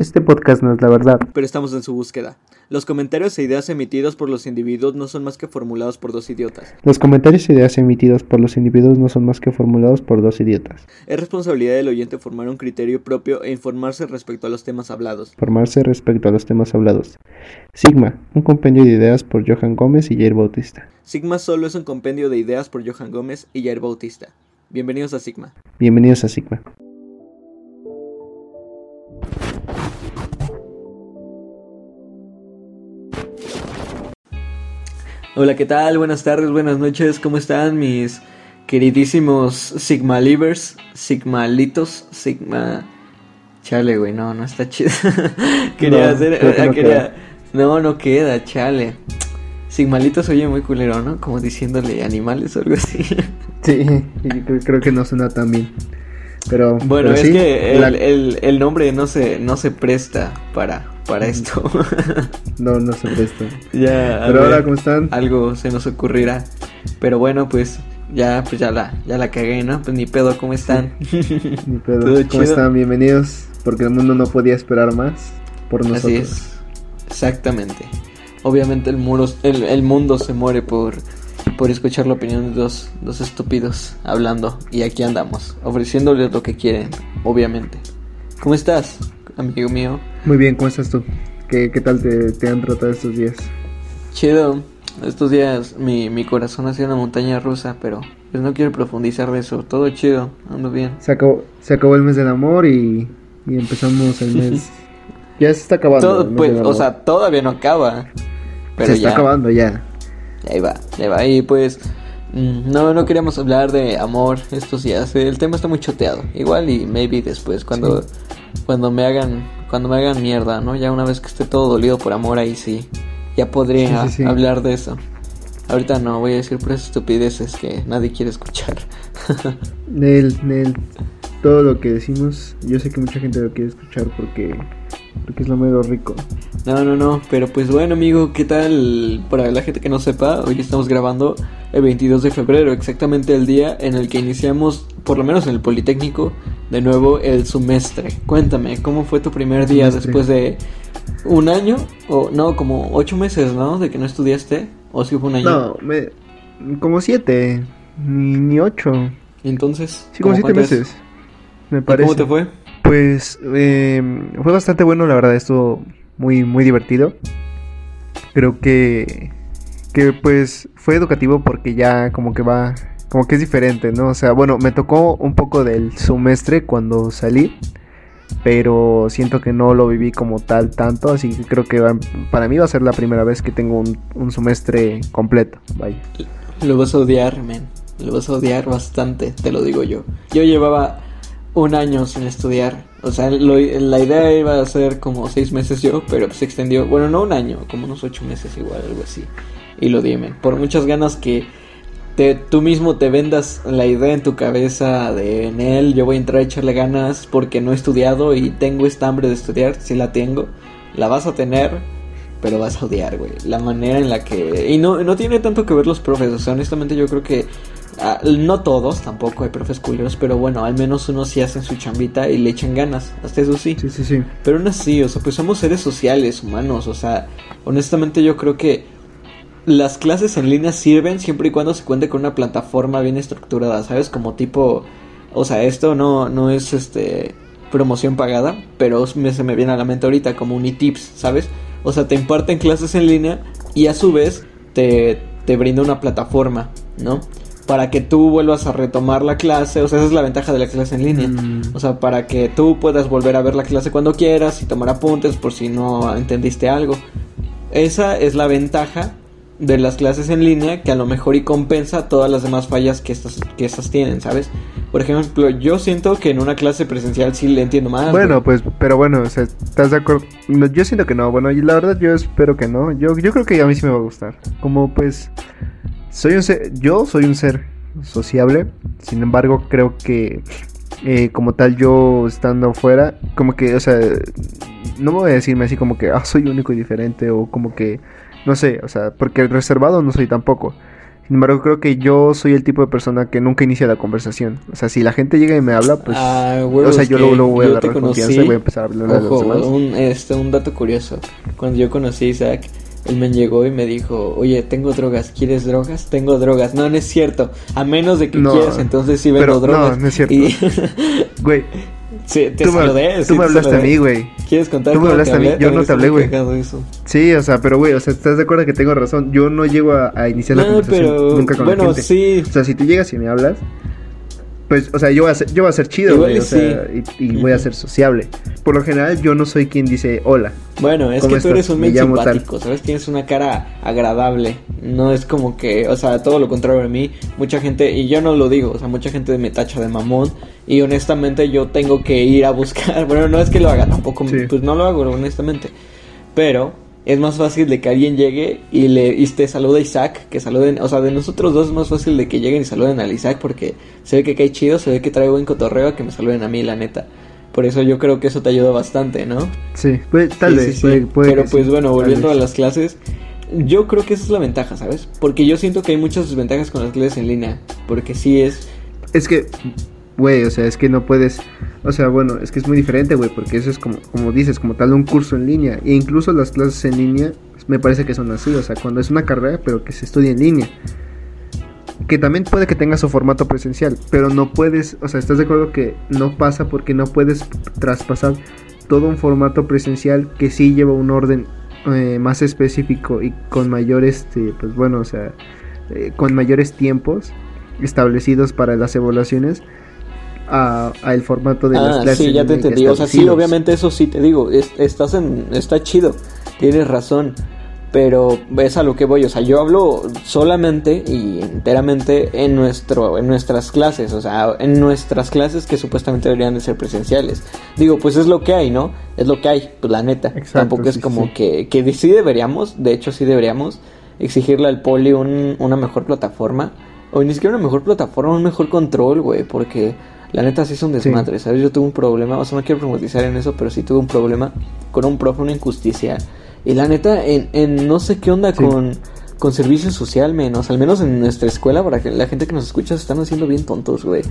Este podcast no es la verdad. Pero estamos en su búsqueda. Los comentarios e ideas emitidos por los individuos no son más que formulados por dos idiotas. Los comentarios e ideas emitidos por los individuos no son más que formulados por dos idiotas. Es responsabilidad del oyente formar un criterio propio e informarse respecto a los temas hablados. Formarse respecto a los temas hablados. Sigma, un compendio de ideas por Johan Gómez y Jair Bautista. Sigma solo es un compendio de ideas por Johan Gómez y Jair Bautista. Bienvenidos a Sigma. Bienvenidos a Sigma. Hola, ¿qué tal? Buenas tardes, buenas noches, ¿cómo están mis queridísimos Sigma Livers, Sigmalitos, Sigma... Chale, güey, no, no está chido. quería No, hacer... que ah, no quería... queda. No, no queda, chale. Sigmalitos oye muy culero, ¿no? Como diciéndole animales o algo así. Sí, creo que no suena tan bien. Pero Bueno, pero es sí, que el, la- el- el nombre no se, no se presta para, para esto. no, no se presta. ya, Pero ver, ahora, ¿cómo están? algo se nos ocurrirá. Pero bueno, pues ya, pues ya la, ya la cagué, ¿no? Pues ni pedo, ¿cómo están? Ni pedo. ¿Cómo chido. están? Bienvenidos. Porque el mundo no podía esperar más por nosotros. Así es, exactamente. Obviamente el, muro, el, el mundo se muere por, por escuchar la opinión de dos, dos estúpidos hablando. Y aquí andamos, ofreciéndoles lo que quieren, obviamente. ¿Cómo estás, amigo mío? Muy bien, ¿cómo estás tú? ¿Qué, qué tal te, te han tratado estos días? Chido. Estos días mi, mi corazón ha sido una montaña rusa, pero pues no quiero profundizar de eso. Todo chido, ando bien. Se acabó, se acabó el mes del amor y, y empezamos el mes. ya se está acabando. Todo, pues, o sea, todavía no acaba. Pero se está acabando ya. Ahí va, ahí va. Y pues, mm, no, no queríamos hablar de amor estos días. El tema está muy choteado. Igual y maybe después, cuando, cuando me hagan, cuando me hagan mierda, ¿no? Ya una vez que esté todo dolido por amor, ahí sí, ya podría Sí, sí, sí. hablar de eso. Ahorita no, voy a decir puras estupideces que nadie quiere escuchar. Nel, Nel, todo lo que decimos, yo sé que mucha gente lo quiere escuchar porque, porque es lo mero rico. No, no, no, pero pues bueno amigo, ¿qué tal? Para la gente que no sepa, hoy estamos grabando el 22 de febrero, exactamente el día en el que iniciamos, por lo menos en el Politécnico, de nuevo el semestre. Cuéntame, ¿cómo fue tu primer día después de un año? O no, como ocho meses, ¿no? De que no estudiaste, o si fue un año. No, me, como siete, ni, ni ocho. Entonces, Sí, como ¿cómo siete es? meses. Me ¿Y parece. ¿Cómo te fue? Pues eh, fue bastante bueno, la verdad, estuvo muy, muy divertido. Creo que, que pues fue educativo porque ya como que va, como que es diferente, ¿no? O sea, bueno, me tocó un poco del semestre cuando salí, pero siento que no lo viví como tal tanto, así que creo que va- para mí va a ser la primera vez que tengo un, un semestre completo, vaya. Lo vas a odiar, men. Lo vas a odiar bastante, te lo digo yo. Yo llevaba un año sin estudiar. O sea, lo- la idea iba a ser como seis meses yo, pero se extendió. Bueno, no un año, como unos ocho meses igual, algo así. Y lo di, men. Por muchas ganas que te, tú mismo te vendas la idea en tu cabeza de en él, yo voy a entrar a echarle ganas porque no he estudiado y tengo esta hambre de estudiar, si la tengo, la vas a tener, pero vas a odiar, güey. La manera en la que... Y no, no tiene tanto que ver los profes, o sea, honestamente yo creo que... ah, no todos, tampoco hay profes culeros, pero bueno, al menos unos sí hacen su chambita y le echan ganas, hasta eso sí. Sí, sí, sí. Pero aún así, o sea, pues somos seres sociales, humanos, o sea, honestamente yo creo que las clases en línea sirven siempre y cuando se cuente con una plataforma bien estructurada, ¿sabes? Como tipo, o sea, esto no, no es este promoción pagada, pero me, se me viene a la mente ahorita como Unitips, ¿sabes? O sea, te imparten clases en línea y a su vez te, te brinda una plataforma, ¿no? Para que tú vuelvas a retomar la clase, o sea, esa es la ventaja de la clase en línea. Mm. O sea, para que tú puedas volver a ver la clase cuando quieras y tomar apuntes por si no entendiste algo. Esa es la ventaja de las clases en línea que a lo mejor y compensa todas las demás fallas que estas, que estas tienen, ¿sabes? Por ejemplo, yo siento que en una clase presencial sí le entiendo más. Bueno, pues, pero bueno, o sea, ¿estás de acuerdo? No, yo siento que no, bueno, y la verdad yo espero que no. Yo, yo creo que a mí sí me va a gustar. Como pues, soy un ser, yo soy un ser sociable, sin embargo creo que eh, como tal yo estando afuera, como que, o sea, no voy a decirme así como que, ah, soy único y diferente o como que, no sé, o sea, porque reservado no soy tampoco. Sin embargo, creo que yo soy el tipo de persona que nunca inicia la conversación. O sea, si la gente llega y me habla, pues. Ah, o sea, yo luego, luego voy a te confianza y voy a empezar a hablar a los Ojo, demás. un, este, un dato curioso. Cuando yo conocí a Isaac, él me llegó y me dijo, oye, tengo drogas, ¿quieres drogas? Tengo drogas. No, no es cierto. A menos de que No, quieras, entonces sí vendo pero no, drogas. no es cierto. Y Güey, sí, te tú, me, saludé. tú sí, me te hablaste a mí, güey. ¿Quieres contar Tú me hablaste a mí, yo no te hablé, güey. Sí, o sea, pero güey, o sea, ¿estás de acuerdo que tengo razón? Yo no llego a, a iniciar la No, conversación pero nunca con la bueno, gente. sí. O sea, si tú llegas y me hablas, pues, o sea, yo voy a ser, yo voy a ser chido, Igual güey, y o sea, y, y voy a ser sociable. Por lo general, yo no soy quien dice hola. Bueno, es ¿Cómo que tú eres un Me men tal. simpático, ¿sabes? Tienes una cara agradable. No es como que, o sea, todo lo contrario de mí. Mucha gente, y yo no lo digo, o sea, mucha gente me tacha de mamón. Y honestamente yo tengo que ir a buscar. Bueno, no es que lo haga tampoco, Sí. pues no lo hago, honestamente. Pero es más fácil de que alguien llegue y le y te salude a Isaac, que saluden, o sea, de nosotros dos es más fácil de que lleguen y saluden al Isaac porque se ve que cae chido, se ve que trae buen cotorreo que me saluden a mí, la neta. Por eso yo creo que eso te ayuda bastante, ¿no? Sí, pues, tal Sí, vez. sí, sí. puede- Pero pues bueno, volviendo a las clases, yo creo que esa es la ventaja, ¿sabes? Porque yo siento que hay muchas desventajas con las clases en línea. Porque sí es... Es que, güey, o sea, es que no puedes. O sea, bueno, es que es muy diferente, güey, porque eso es como, como dices, como tal un curso en línea. E incluso las clases en línea, me parece que son así, o sea, cuando es una carrera, pero que se estudia en línea. Que también puede que tenga su formato presencial, pero no puedes, o sea, ¿estás de acuerdo que no pasa porque no puedes traspasar todo un formato presencial que sí lleva un orden eh, más específico y con mayor, este, pues bueno, o sea, eh, con mayores tiempos establecidos para las evaluaciones a, a el formato de las Ah, clases. sí, ya te entendí. O sea, sí, obviamente eso sí te digo. es- estás en... Está chido. Tienes razón. Pero es a lo que voy. O sea, yo hablo solamente y enteramente en, nuestro, en nuestras clases. O sea, en nuestras clases que supuestamente deberían de ser presenciales. Digo, pues es lo que hay, ¿no? Es lo que hay, pues la neta. Exacto, Tampoco es como sí. que, que sí deberíamos, de hecho sí deberíamos, exigirle al poli un- una mejor plataforma. O ni siquiera una mejor plataforma, un mejor control, güey. Porque la neta sí es un desmadre, ¿sabes? Yo tuve un problema, o sea, no quiero profundizar en eso, pero sí tuve un problema con un profe, una injusticia. Y la neta, en, en no sé qué onda Sí. con, con servicio social, menos, al menos en nuestra escuela, para que la gente que nos escucha se están haciendo bien tontos, güey.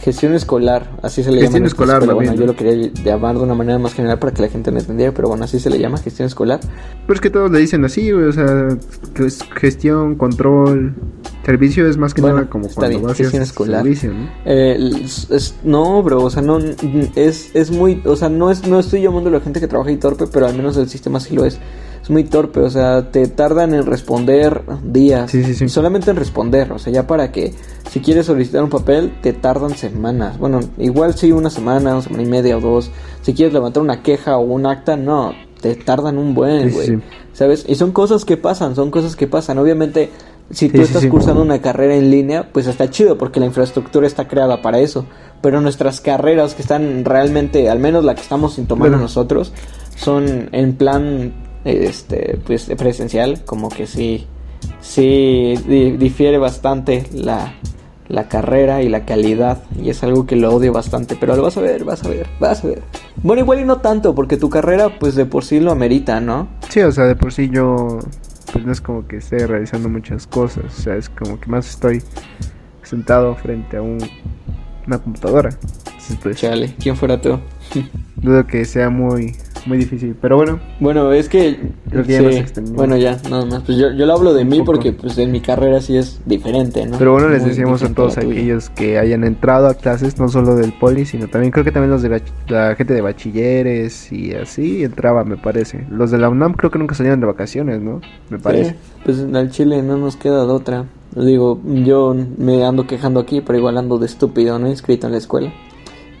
Gestión escolar, así se le llama. Gestión en nuestra escolar, Bueno, yo lo quería llamar de una manera más general para que la gente me entendiera, pero bueno, así se le llama, gestión escolar. Pero es que todos le dicen así, o sea, gestión, control, servicio es más que Bueno, nada como está cuando bien, vas gestión escolar. servicio, ¿no? Eh, es- no, bro, o sea, no es, es muy, o sea, no es, no estoy llamando a la gente que trabaja ahí torpe, pero al menos el sistema sí lo es. Es muy torpe, o sea, te tardan en responder días. Sí, sí, sí. Y solamente en responder, o sea, ya para que si quieres solicitar un papel, te tardan semanas. Bueno, igual sí, una semana, una semana y media o dos. Si quieres levantar una queja o un acta, no, te tardan un buen, güey. sí. ¿Sabes? Y son cosas que pasan, son cosas que pasan. Obviamente, si tú sí, estás cursando una carrera en línea, pues está chido porque la infraestructura está creada para eso. Pero nuestras carreras que están realmente, al menos la que estamos tomando Bueno. nosotros, son en plan este pues presencial, como que sí sí di- difiere bastante la la carrera y la calidad y es algo que lo odio bastante, pero lo vas a ver, vas a ver, vas a ver. Bueno, igual y no tanto porque tu carrera pues de por sí lo amerita, ¿no? Sí, o sea, de por sí yo, pues no es como que esté realizando muchas cosas, o sea, es como que más estoy sentado frente a un, una computadora. Entonces, pues, Chale, ¿quién fuera tú? dudo que sea muy, muy difícil, pero bueno, Bueno, es que... Creo que ya sí, nos extendimos. bueno, ya, nada más. Pues yo, yo lo hablo de mí poco. porque pues en mi carrera sí es diferente, ¿no? pero bueno, les Muy decíamos a todos aquellos que hayan entrado a clases, no solo del poli, sino también creo que también los de la gente de bachilleres y así entraba, me parece. Los de la UNAM creo que nunca salieron de vacaciones, ¿no? Me parece. Sí, pues al Chile no nos queda de otra. Digo, yo me ando quejando aquí, pero igual ando de estúpido, ¿no? Inscrito en la escuela.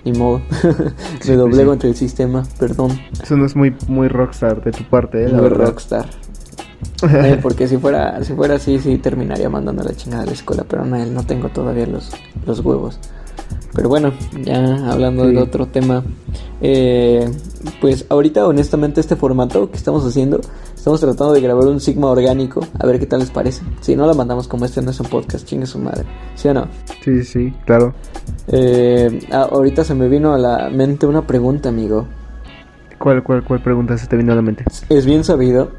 Ni modo. Me doblego entre el sistema, perdón. Eso no es muy, muy rockstar de tu parte, ¿eh? La Muy verdad. rockstar. Eh, porque si fuera, si fuera así, sí terminaría mandando la chingada a la escuela, pero no, no tengo todavía los, los huevos. Pero bueno, ya hablando Sí. del otro tema, eh, pues ahorita honestamente este formato que estamos haciendo, estamos tratando de grabar un Sigma orgánico, a ver qué tal les parece. Si no, la mandamos como este no es un podcast, chingue su madre, ¿sí o no? Sí, sí, claro. Eh, ah, ahorita se me vino a la mente una pregunta, amigo. ¿Cuál, cuál, cuál pregunta se te vino a la mente? Es bien sabido,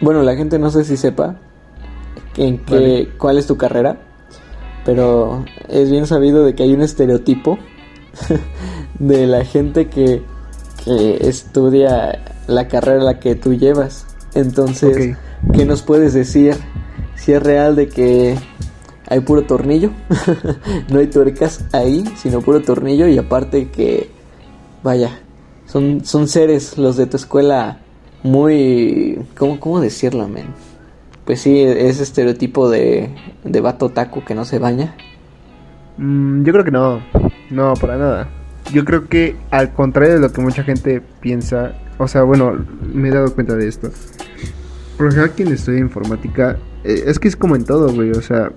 bueno, la gente no sé si sepa, en qué, cuál es tu carrera, pero es bien sabido de que hay un estereotipo de la gente que, que estudia la carrera la que tú llevas. Entonces, ¿qué nos puedes decir? Si es real de que hay puro tornillo, no hay tuercas ahí, sino puro tornillo y aparte que, vaya, son, son seres los de tu escuela muy... ¿Cómo, cómo decirlo, men? Pues sí, ese estereotipo de, de vato taco que no se baña. Mm, yo creo que no, no, para nada. Yo creo que al contrario de lo que mucha gente piensa, o sea, bueno, me he dado cuenta de esto. Por ejemplo, quien estudia informática, eh, es que es como en todo, güey, o sea,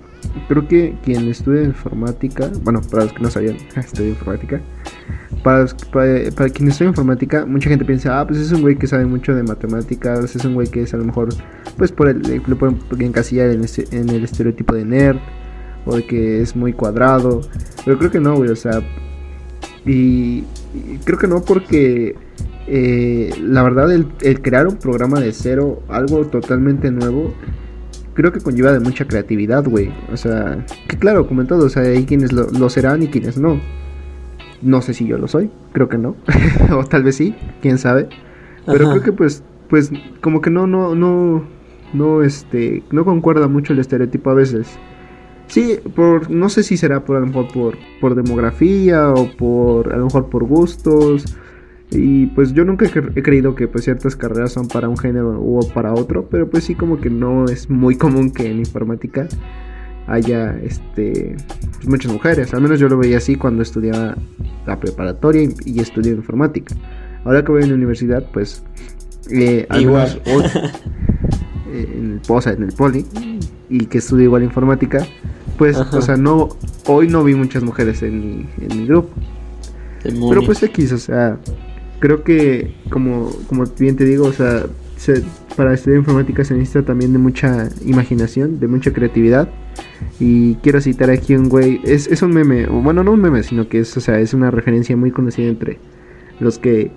creo que quien estudia informática, bueno, para los que no sabían, estudia informática, para, para, quien estudia informática, mucha gente piensa, ah, pues es un güey que sabe mucho de matemáticas, es un güey que es a lo mejor, pues por el, lo pueden encasillar en, este, en el estereotipo de nerd, o de que es muy cuadrado, pero creo que no, güey, o sea, y, creo que no porque... Eh, la verdad, el, el crear un programa de cero, algo totalmente nuevo, creo que conlleva de mucha creatividad, güey. O sea, que claro, como en todo, o sea, hay quienes lo, serán y quienes no. No sé si yo lo soy, creo que no. o tal vez sí, quién sabe. Pero creo que pues, pues, como que no, no, no, no, este, no concuerda mucho el estereotipo a veces. Sí, por, no sé si será por a lo mejor por, por demografía o por, a lo mejor por gustos y pues yo nunca he creído que pues ciertas carreras son para un género o para otro, pero pues sí como que no es muy común que en informática haya este pues, muchas mujeres. Al menos yo lo veía así cuando estudiaba la preparatoria y, estudié informática. Ahora que voy a la universidad, pues eh, igual. hoy, eh, en el POSA, en el Poli, y que estudio igual informática, pues, o sea, no, hoy no vi muchas mujeres en mi, en mi grupo. Pero pues X, o sea, creo que, como, como bien te digo, o sea, para estudiar informática se necesita también de mucha imaginación, de mucha creatividad. Y quiero citar aquí un güey, es, es un meme, bueno, no un meme, sino que es, o sea, es una referencia muy conocida entre los que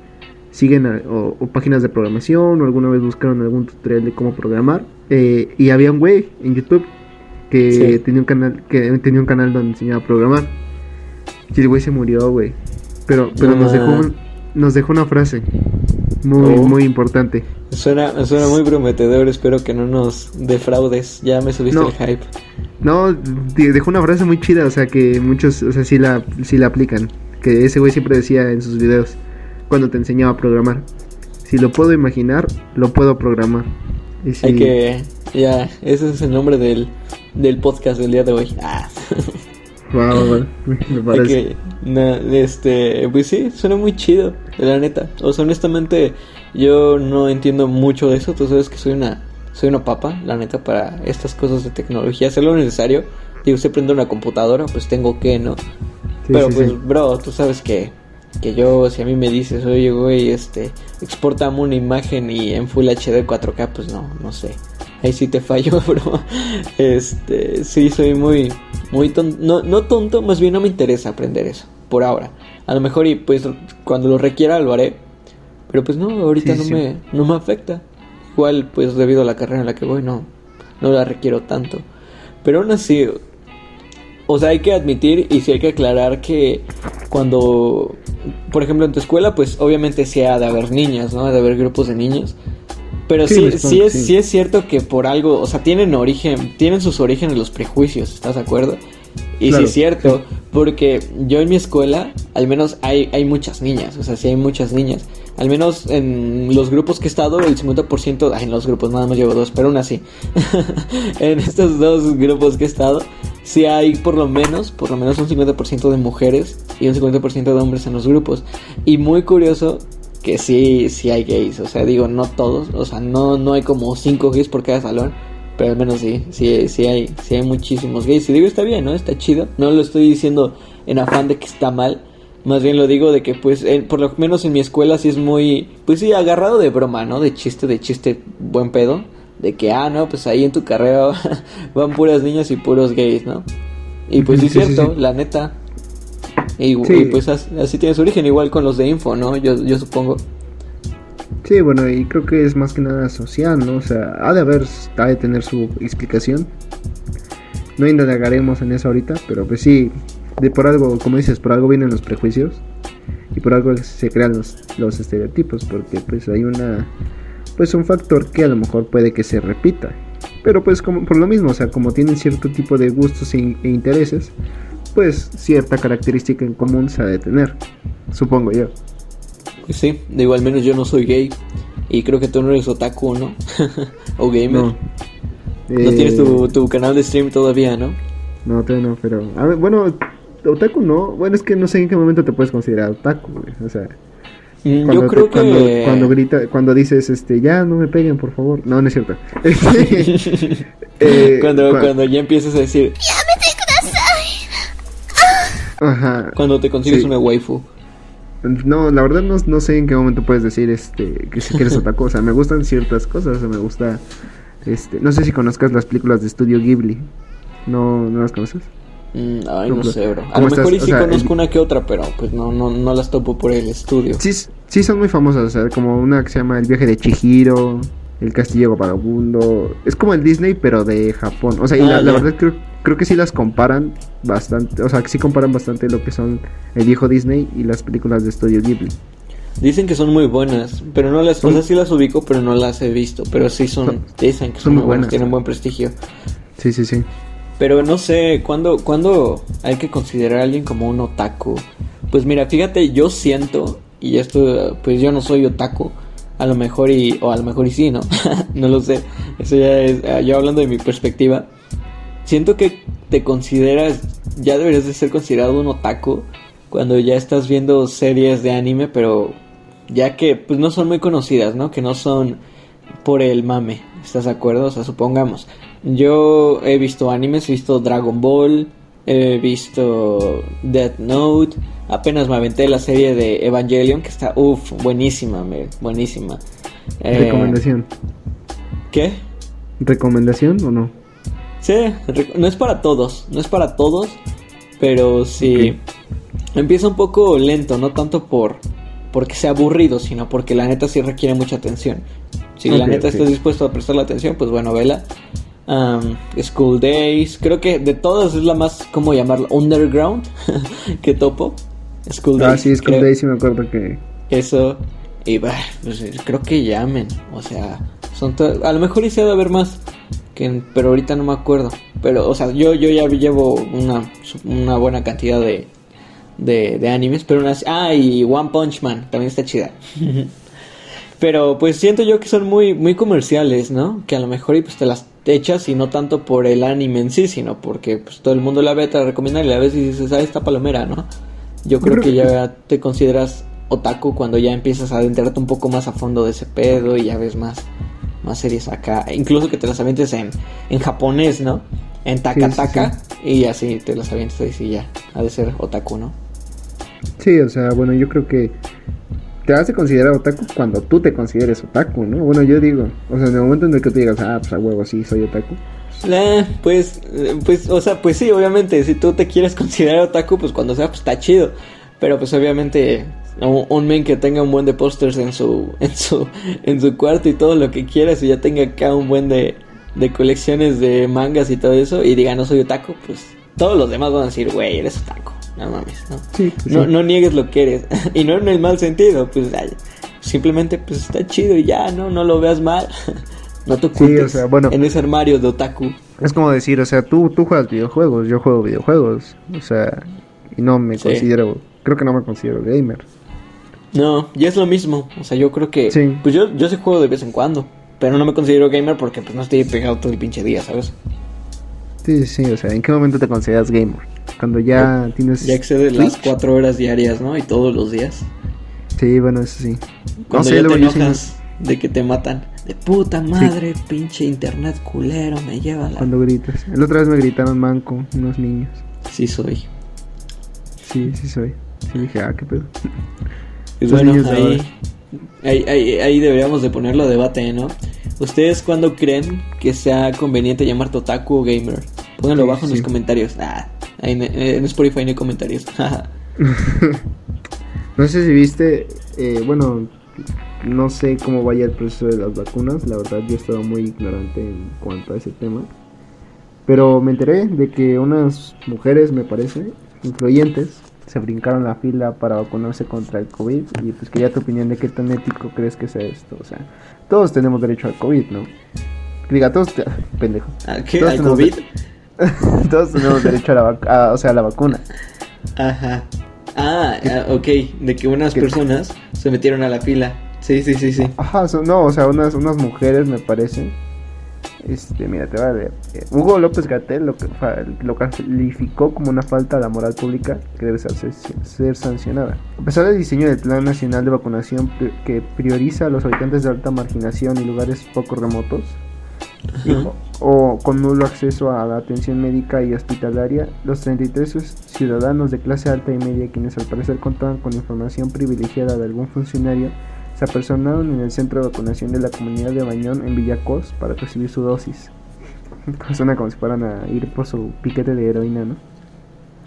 siguen o, páginas de programación o alguna vez buscaron algún tutorial de cómo programar. Eh, y había un güey en YouTube que tenía un canal que tenía un canal donde enseñaba a programar. Y el güey se murió, güey. Pero, pero nos dejó un, nos dejó una frase muy, oh. muy importante. Suena, suena muy prometedor, espero que no nos defraudes. Ya me subiste el hype. No, dejó una frase muy chida, o sea que muchos, o sea, sí la, sí la aplican. Que ese güey siempre decía en sus videos cuando te enseñaba a programar. Si lo puedo imaginar, lo puedo programar. Hay que, ya, ese es el nombre del, del podcast del día de hoy. Ah. Wow, me parece. Este, pues sí, suena muy chido, la neta. O sea, honestamente, yo no entiendo mucho de eso. Tú sabes que soy una, soy una papa, la neta, para estas cosas de tecnología. Hacer lo necesario. Digo, si prendo una computadora, pues tengo que, ¿no? Pero pues, bro, tú sabes que, que yo, si a mí me dices, oye, güey, este, exportame una imagen y en Full HD 4K, pues no, no sé ahí sí te fallo, bro. Este, sí, soy muy, muy tonto. No, no tonto, más bien no me interesa aprender eso, por ahora. A lo mejor y pues cuando lo requiera lo haré. Pero pues no, ahorita no, Me, no me afecta. Igual pues debido a la carrera en la que voy no, no la requiero tanto. Pero aún así, o sea, hay que admitir y sí hay que aclarar que cuando, por ejemplo, en tu escuela, pues obviamente sí ha de haber niñas, ¿no? Ha de haber grupos de niños. Pero sí, sí, es, sí. es cierto que por algo, o sea, tienen origen, tienen sus orígenes los prejuicios, ¿estás de acuerdo? Y sí es cierto, porque yo en mi escuela, al menos hay, hay muchas niñas, o sea, sí hay muchas niñas. Al menos en los grupos que he estado, el 50%, ay, en los grupos nada más llevo dos, pero aún así. en estos dos grupos que he estado, sí hay por lo menos, por lo menos un 50% de mujeres y un 50% de hombres en los grupos. Y muy curioso que sí, sí hay gays, o sea, digo, no todos, o sea, no, no hay como cinco gays por cada salón, pero al menos sí, sí, sí hay, sí hay muchísimos gays. Y digo, está bien, ¿no? Está chido. No lo estoy diciendo en afán de que está mal. Más bien lo digo de que, pues, por lo menos en mi escuela sí es muy, pues sí, agarrado de broma, ¿no? De chiste, de chiste, buen pedo. De que, ah, no, pues ahí en tu carrera van puras niñas y puros gays, ¿no? Y pues sí, es cierto, la neta. Y, pues así, tiene su origen, igual con los de info, ¿no? Yo, yo supongo. Sí, bueno, y creo que es más que nada social, ¿no? O sea, ha de haber, ha de tener su explicación. No indagaremos en eso ahorita, pero pues sí, de por algo, como dices, por algo vienen los prejuicios y por algo se crean los, los estereotipos, porque pues hay una, pues un factor que a lo mejor puede que se repita. Pero pues como por lo mismo, o sea, como tienen cierto tipo de gustos e, e intereses, pues cierta característica en común se ha de tener, supongo yo. Pues sí, digo, al menos yo no soy gay. Y creo que tú no eres otaku, ¿no? o gamer. No, no tienes tu, eh, tu, canal de stream todavía, ¿no? No, todavía no, pero... A ver, bueno, otaku no. Bueno, es que no sé en qué momento te puedes considerar otaku, güey. O sea... Mm, yo creo que... Cuando, grita, cuando dices, este, ya no me peguen, por favor. No, no es cierto. eh, cuando, cuando ya empiezas a decir... Ajá. Cuando te consigues una waifu. No, la verdad no, no, sé en qué momento puedes decir este que si quieres otra cosa. Me gustan ciertas cosas, me gusta este, no sé si conozcas las películas de Estudio Ghibli. ¿No, no las conoces? Mm, ay, no sé, bro. A lo mejor y sí conozco una que otra, pero pues no, no, no las topo por el estudio. Sí, sí son muy famosas, o sea, como una que se llama El viaje de Chihiro, El castillo vagabundo. Es como el Disney, pero de Japón. O sea, y la, la, ah, verdad creo, creo que sí las comparan bastante, o sea, que sí comparan bastante lo que son el viejo Disney y las películas de Studio Ghibli. Dicen que son muy buenas, pero no las, o sea, sí las ubico, pero no las he visto, pero sí son, dicen que son, muy buenas, tienen buen prestigio. Sí, sí, sí. Pero no sé, ¿cuándo, ¿cuándo hay que considerar a alguien como un otaku? Pues mira, fíjate, yo siento, y esto, pues yo no soy otaku, a lo mejor y, o a lo mejor y sí, ¿no? no lo sé, eso ya es, ah, yo hablando de mi perspectiva, siento que te consideras, ya deberías de ser considerado un otaku cuando ya estás viendo series de anime, pero ya que pues no son muy conocidas, ¿no? Que no son por el mame, ¿estás de acuerdo? O sea, supongamos, yo he visto animes, he visto Dragon Ball, he visto Death Note, apenas me aventé la serie de Evangelion, que está, uff, buenísima, buenísima. Eh, ¿Recomendación? ¿Qué? ¿Recomendación o no? Sí, no es para todos, no es para todos, pero sí empieza un poco lento, no tanto por porque sea aburrido, sino porque la neta sí requiere mucha atención. Si la neta estás dispuesto a prestar la atención, pues bueno, vela. School Days, creo que de todas es la más, ¿cómo llamarlo? Underground que topo. School ah, Days. Ah, sí, School Days, sí me acuerdo que. Eso, y bah, pues, creo que llamen, o sea, son a lo mejor hice de haber más pero ahorita no me acuerdo. Pero, o sea, yo, yo ya llevo una, una buena cantidad de, de, animes, pero unas... Ah, y One Punch Man, también está chida. pero pues siento yo que son muy, muy comerciales, ¿no? Que a lo mejor pues te las echas y no tanto por el anime en sí, sino porque pues todo el mundo la ve, te la recomienda y a veces dices, ah, esta palomera, ¿no? Yo creo que ya te consideras otaku cuando ya empiezas a adentrarte un poco más a fondo de ese pedo y ya ves más más series acá, incluso que te las avientes en, en japonés, ¿no? En Takataka y así te las avientes y ya, ha de ser otaku, ¿no? Sí, o sea, bueno, yo creo que te vas a considerar otaku cuando tú te consideres otaku, ¿no? Bueno, yo digo, o sea, en el momento en el que tú digas, ah, pues a huevo, sí, soy otaku. Eh, pues, pues, o sea, pues sí, obviamente, si tú te quieres considerar otaku, pues cuando sea, pues está chido. Pero pues obviamente un, men que tenga un buen de pósters en su, en su, en su cuarto y todo lo que quieras y ya tenga acá un buen de, de colecciones de mangas y todo eso y diga no soy otaku, pues todos los demás van a decir, güey, eres otaku. No mames, ¿no? Pues no, no niegues lo que eres. y no en el mal sentido, pues simplemente pues está chido y ya, ¿no? No lo veas mal. no te ocultes en ese armario de otaku. Es como decir, o sea, tú, tú juegas videojuegos, yo juego videojuegos. O sea, y no me considero, creo que no me considero gamer. No, y es lo mismo. O sea, yo creo que. Pues yo, yo sí juego de vez en cuando. Pero no me considero gamer porque pues no estoy pegado todo el pinche día, ¿sabes? Sí, sí, o sea, ¿en qué momento te consideras gamer? Cuando ya tienes. Ya excede las cuatro horas diarias, ¿no? Y todos los días. Sí, bueno, eso sí. Cuando ya te enojas de que te matan. De puta madre, pinche internet culero, me lleva la. Cuando gritas. El otra vez me gritaron manco, unos niños. Sí, soy. Sí, sí, soy. Sí, dije, ah, qué pedo. Y bueno, ahí, ahí, deberíamos de ponerlo a debate, ¿no? ¿Ustedes cuándo creen que sea conveniente llamar Totaku o gamer? Pónganlo abajo en los comentarios. Ah, en, en, Spotify no hay comentarios. no sé si viste, eh, bueno, no sé cómo vaya el proceso de las vacunas, la verdad yo he estado muy ignorante en cuanto a ese tema. Pero me enteré de que unas mujeres, me parece, influyentes, se brincaron la fila para vacunarse contra el COVID y pues quería tu opinión de qué tan ético crees que sea esto. O sea, todos tenemos derecho al COVID, ¿no? Diga, todos, pendejo. ¿A qué? Todos ¿Al tenemos COVID? Todos tenemos derecho a la, vac- a- o sea, a la vacuna. Ajá. Ah, ah, ok. De que unas ¿Qué? personas se metieron a la fila. Sí, sí, sí, sí. Ajá, no, o sea, unas, unas mujeres me parece. Este, mira, te voy a leer. Eh, Hugo López Gatel lo, lo calificó como una falta a la moral pública que debe ser, ser sancionada. A pesar del diseño del Plan Nacional de Vacunación que prioriza a los habitantes de alta marginación y lugares poco remotos, o con nulo acceso a la atención médica y hospitalaria, los 33 ciudadanos de clase alta y media quienes al parecer contaban con información privilegiada de algún funcionario se apersonaron en el centro de vacunación de la comunidad de Bañón en Villacos para recibir su dosis. Suena como si fueran a ir por su piquete de heroína, ¿no?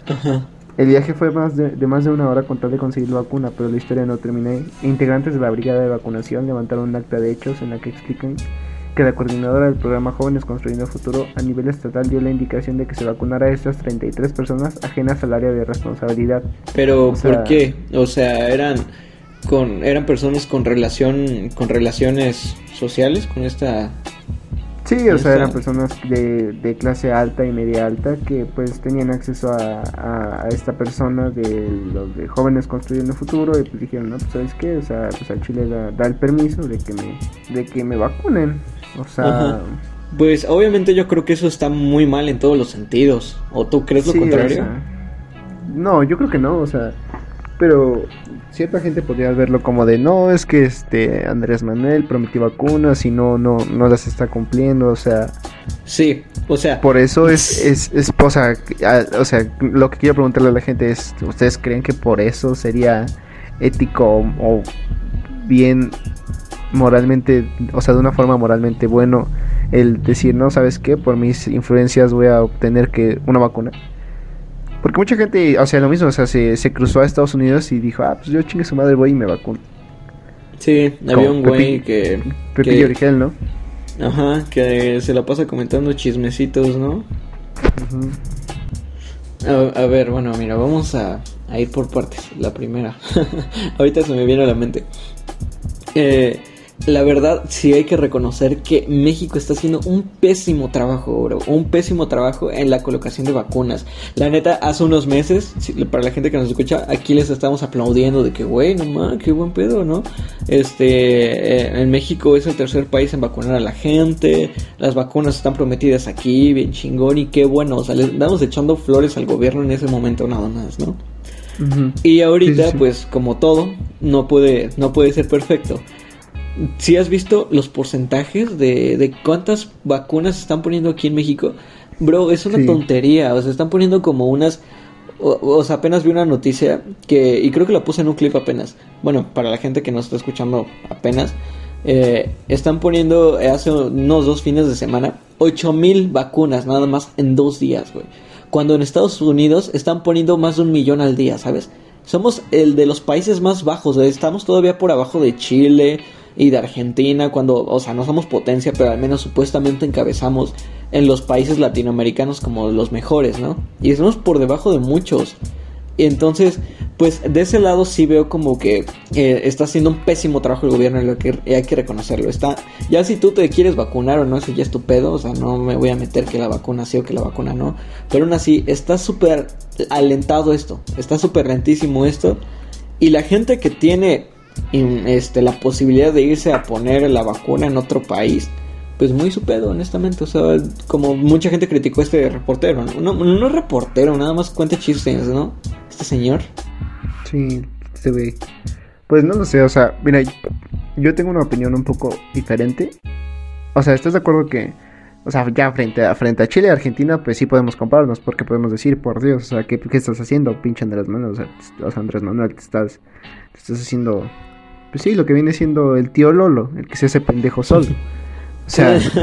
Ajá. El viaje fue más de, de más de una hora con tal de conseguir la vacuna, pero la historia no termina ahí. Integrantes de la brigada de vacunación levantaron un acta de hechos en la que explican que la coordinadora del programa Jóvenes Construyendo Futuro a nivel estatal dio la indicación de que se vacunara a estas 33 personas ajenas al área de responsabilidad. Pero O sea- ¿por qué? O sea, eran con eran personas con relación con relaciones sociales con esta Sí, o sea, eran personas de, de clase alta y media alta que pues tenían acceso a, a- a esta persona de los de jóvenes construyendo futuro y pues dijeron, no, pues sabes qué, o sea, pues al Chile da, da el permiso de que me, de que me vacunen. O sea, Ajá. Pues obviamente yo creo que eso está muy mal en todos los sentidos. ¿O tú crees sí, lo o contrario? sea, no, yo creo que no, o sea, pero cierta gente podría verlo como de no, es que este Andrés Manuel prometió vacunas y no, no, no las está cumpliendo, o sea, Sí, o sea, Por eso es, es, es o, sea, o sea, lo que quiero preguntarle a la gente es, ¿ustedes creen que por eso sería ético o, o bien moralmente, o sea, de una forma moralmente bueno el decir, no, ¿sabes qué? Por mis influencias voy a obtener que una vacuna. Porque mucha gente, o sea, lo mismo, o sea, se, se cruzó a Estados Unidos y dijo, ah, pues yo chingue su madre voy y me vacuno. sí, había como un güey que, Pepillo que Origel, ¿no? ajá, que se la pasa comentando chismecitos, ¿no? A, a ver, bueno, mira, vamos a, a ir por partes. La primera. Ahorita se me viene a la mente. Eh, la verdad, sí hay que reconocer que México está haciendo un pésimo trabajo, bro. Un pésimo trabajo en la colocación de vacunas. La neta, hace unos meses, para la gente que nos escucha, aquí les estamos aplaudiendo de que, güey, no mames, qué buen pedo, ¿no? Este, eh, en México es el tercer país en vacunar a la gente. Las vacunas están prometidas aquí, bien chingón y qué bueno. O sea, le damos echando flores al gobierno en ese momento nada más, ¿no? Y ahorita, Sí, sí, sí. pues como todo, no puede, no puede ser perfecto. Si has visto los porcentajes de, de cuántas vacunas se están poniendo aquí en México, bro, es una Sí. tontería. O sea, están poniendo como unas. O, o sea, apenas vi una noticia que. Y creo que la puse en un clip apenas. Bueno, para la gente que nos está escuchando apenas. eh, están poniendo hace unos dos fines de semana 8000 vacunas nada más en dos días, güey. Cuando en Estados Unidos están poniendo más de un millón al día, ¿sabes? Somos el de los países más bajos, estamos todavía por abajo de Chile y de Argentina, cuando, o sea, no somos potencia, pero al menos supuestamente encabezamos en los países latinoamericanos como los mejores, ¿no? Y estamos por debajo de muchos. Y entonces, pues de ese lado sí veo como que eh, está haciendo un pésimo trabajo el gobierno y lo que hay que reconocerlo. Está, ya si tú te quieres vacunar o no, eso ya es tu pedo, o sea, no me voy a meter que la vacuna sí o que la vacuna no. Pero aún así, está súper alentado esto, está súper lentísimo esto. Y la gente que tiene este, la posibilidad de irse a poner la vacuna en otro país, pues muy su pedo, honestamente. O sea, como mucha gente criticó este reportero. No, no, reportero, nada más cuenta chistes, ¿no? Este señor. Sí, se ve. Pues no lo sé, o sea, mira, yo tengo una opinión un poco diferente. O sea, ¿estás de acuerdo que, o sea, ya frente a, frente a Chile y Argentina, pues sí podemos compararnos, porque podemos decir, por Dios, o sea, ¿qué, qué estás haciendo, pinche Andrés Manuel? O sea, Andrés Manuel, te estás, te estás haciendo, pues sí, lo que viene siendo el tío Lolo, el que se hace pendejo solo. O sea, sí,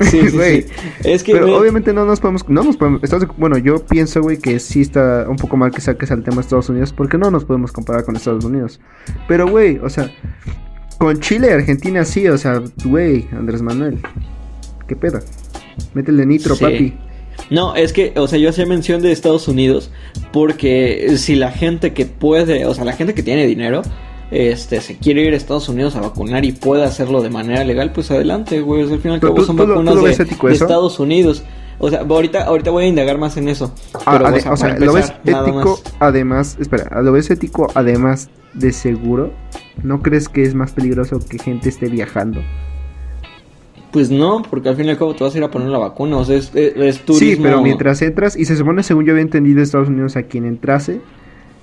sí, güey, sí. Es que. pero me- obviamente no nos podemos, no nos podemos, bueno, yo pienso, güey, que sí está un poco mal que saques al tema de Estados Unidos, porque no nos podemos comparar con Estados Unidos. Pero, güey, o sea, con Chile, Argentina sí, o sea, güey, Andrés Manuel. ¿Qué pedo? Métele nitro, papi. No, es que, o sea, yo hacía mención de Estados Unidos porque si la gente que puede, o sea, la gente que tiene dinero, este, se quiere ir a Estados Unidos a vacunar y puede hacerlo de manera legal, pues adelante, güey. al final que son vacunas de, Estados Unidos. O sea, ahorita, ahorita voy a indagar más en eso. Ah, o, sea, ¿lo ves ético además, espera, lo ves ético además de seguro? ¿No crees que es más peligroso que gente esté viajando? Pues no, porque al fin y al cabo te vas a ir a poner la vacuna, o sea, es, es, turismo. Sí, pero mientras entras, y se supone, según yo había entendido, Estados Unidos a quien entrase,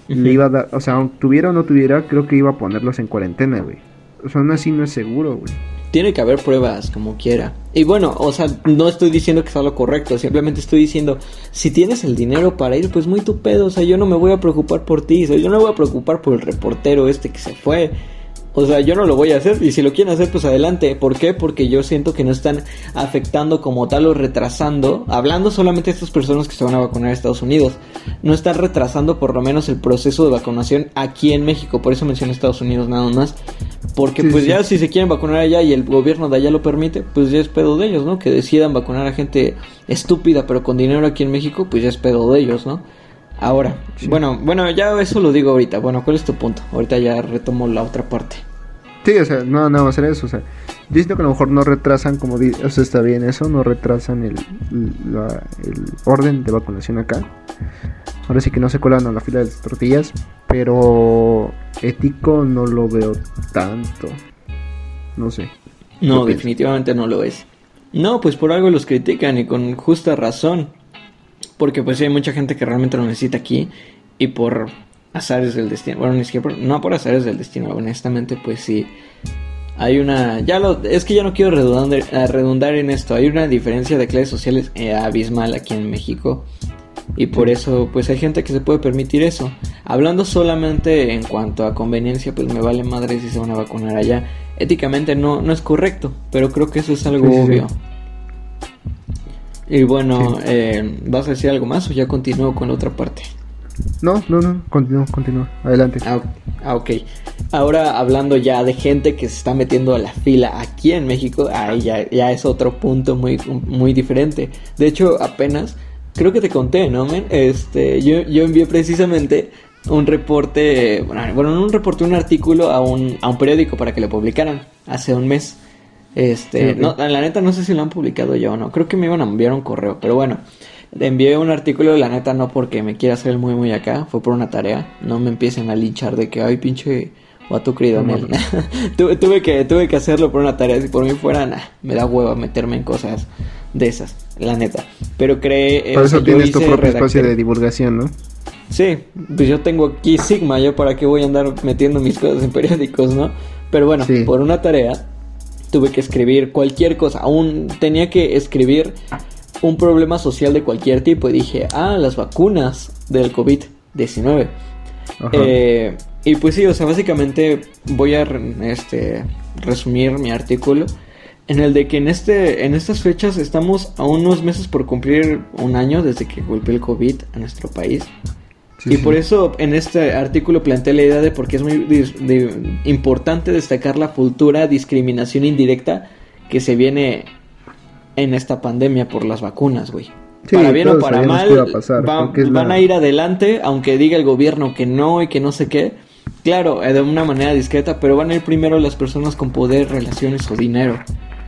le iba a dar, o sea, tuviera o no tuviera, creo que iba a ponerlos en cuarentena, güey. O sea, aún así no es seguro, güey. Tiene que haber pruebas, como quiera. Y bueno, o sea, no estoy diciendo que sea lo correcto, simplemente estoy diciendo, si tienes el dinero para ir, pues muy tu pedo, o sea, yo no me voy a preocupar por ti, o sea, yo no me voy a preocupar por el reportero este que se fue. O sea, yo no lo voy a hacer y si lo quieren hacer, pues adelante. ¿Por qué? Porque yo siento que no están afectando como tal o retrasando, hablando solamente de estas personas que se van a vacunar a Estados Unidos, no están retrasando por lo menos el proceso de vacunación aquí en México. Por eso mencioné Estados Unidos nada más. Porque pues ya si se quieren vacunar allá y el gobierno de allá lo permite, pues ya es pedo de ellos, ¿no? Que decidan vacunar a gente estúpida pero con dinero aquí en México, pues ya es pedo de ellos, ¿no? Ahora, bueno, bueno, ya eso lo digo ahorita. Bueno, ¿cuál es tu punto? Ahorita ya retomo la otra parte. Sí, o sea, no, no va a ser eso. O sea, yo siento que a lo mejor no retrasan, como o sea, está bien eso, no retrasan el, el orden de vacunación acá. Ahora sí que no se colan a la fila de las tortillas, pero ético no lo veo tanto. No sé. No, definitivamente no lo es. No, pues por algo los critican y con justa razón. Porque pues hay mucha gente que realmente lo necesita aquí y por azares del destino. Bueno, ni siquiera por, no por azares del destino, honestamente pues sí. Hay una, ya lo, es que ya no quiero redundar, redundar en esto, hay una diferencia de clases sociales eh, abismal aquí en México y por eso pues hay gente que se puede permitir eso. Hablando solamente en cuanto a conveniencia, pues me vale madre si se van a vacunar allá. Éticamente no, no es correcto, pero creo que eso es algo obvio. Y bueno, eh, ¿vas a decir algo más o ya continúo con la otra parte? No, no, no, continúo, continúo, adelante. Ah, ah, ok. Ahora hablando ya de gente que se está metiendo a la fila aquí en México, ahí ya, ya es otro punto muy, muy diferente. De hecho, apenas, creo que te conté, ¿no, men? Este, yo, yo envié precisamente un reporte, bueno, no un reporte, un artículo a un, a un periódico para que lo publicaran hace un mes. Este, no, la neta no sé si lo han publicado ya o no. Creo que me iban a enviar un correo, pero bueno. Envié un artículo, la neta no porque me quiera hacer el muy muy acá, fue por una tarea. No me empiecen a linchar de que, ay, pinche tu querido tuve, tuve, que, tuve que hacerlo por una tarea. Si por mí fuera, nah, me da hueva meterme en cosas de esas, la neta. Pero cree. Por eso tienes tu propio espacio de divulgación, ¿no? Sí, pues yo tengo aquí Sigma, yo para qué voy a andar metiendo mis cosas en periódicos, ¿no? Pero bueno, por una tarea tuve que escribir cualquier cosa. Aún tenía que escribir un problema social de cualquier tipo. Y dije, ah, las vacunas del COVID-19. Eh, y pues sí, o sea, básicamente voy a este, resumir mi artículo en el de que en, este, en estas fechas estamos a unos meses por cumplir un año desde que golpeó el COVID a nuestro país. Y por eso en este artículo planteé la idea de por qué es muy importante destacar la futura discriminación indirecta que se viene en esta pandemia por las vacunas, güey. para bien o para mal, van a ir adelante, aunque diga el gobierno que no y que no sé qué. Claro, eh, de una manera discreta, pero van a ir primero las personas con poder, relaciones o dinero.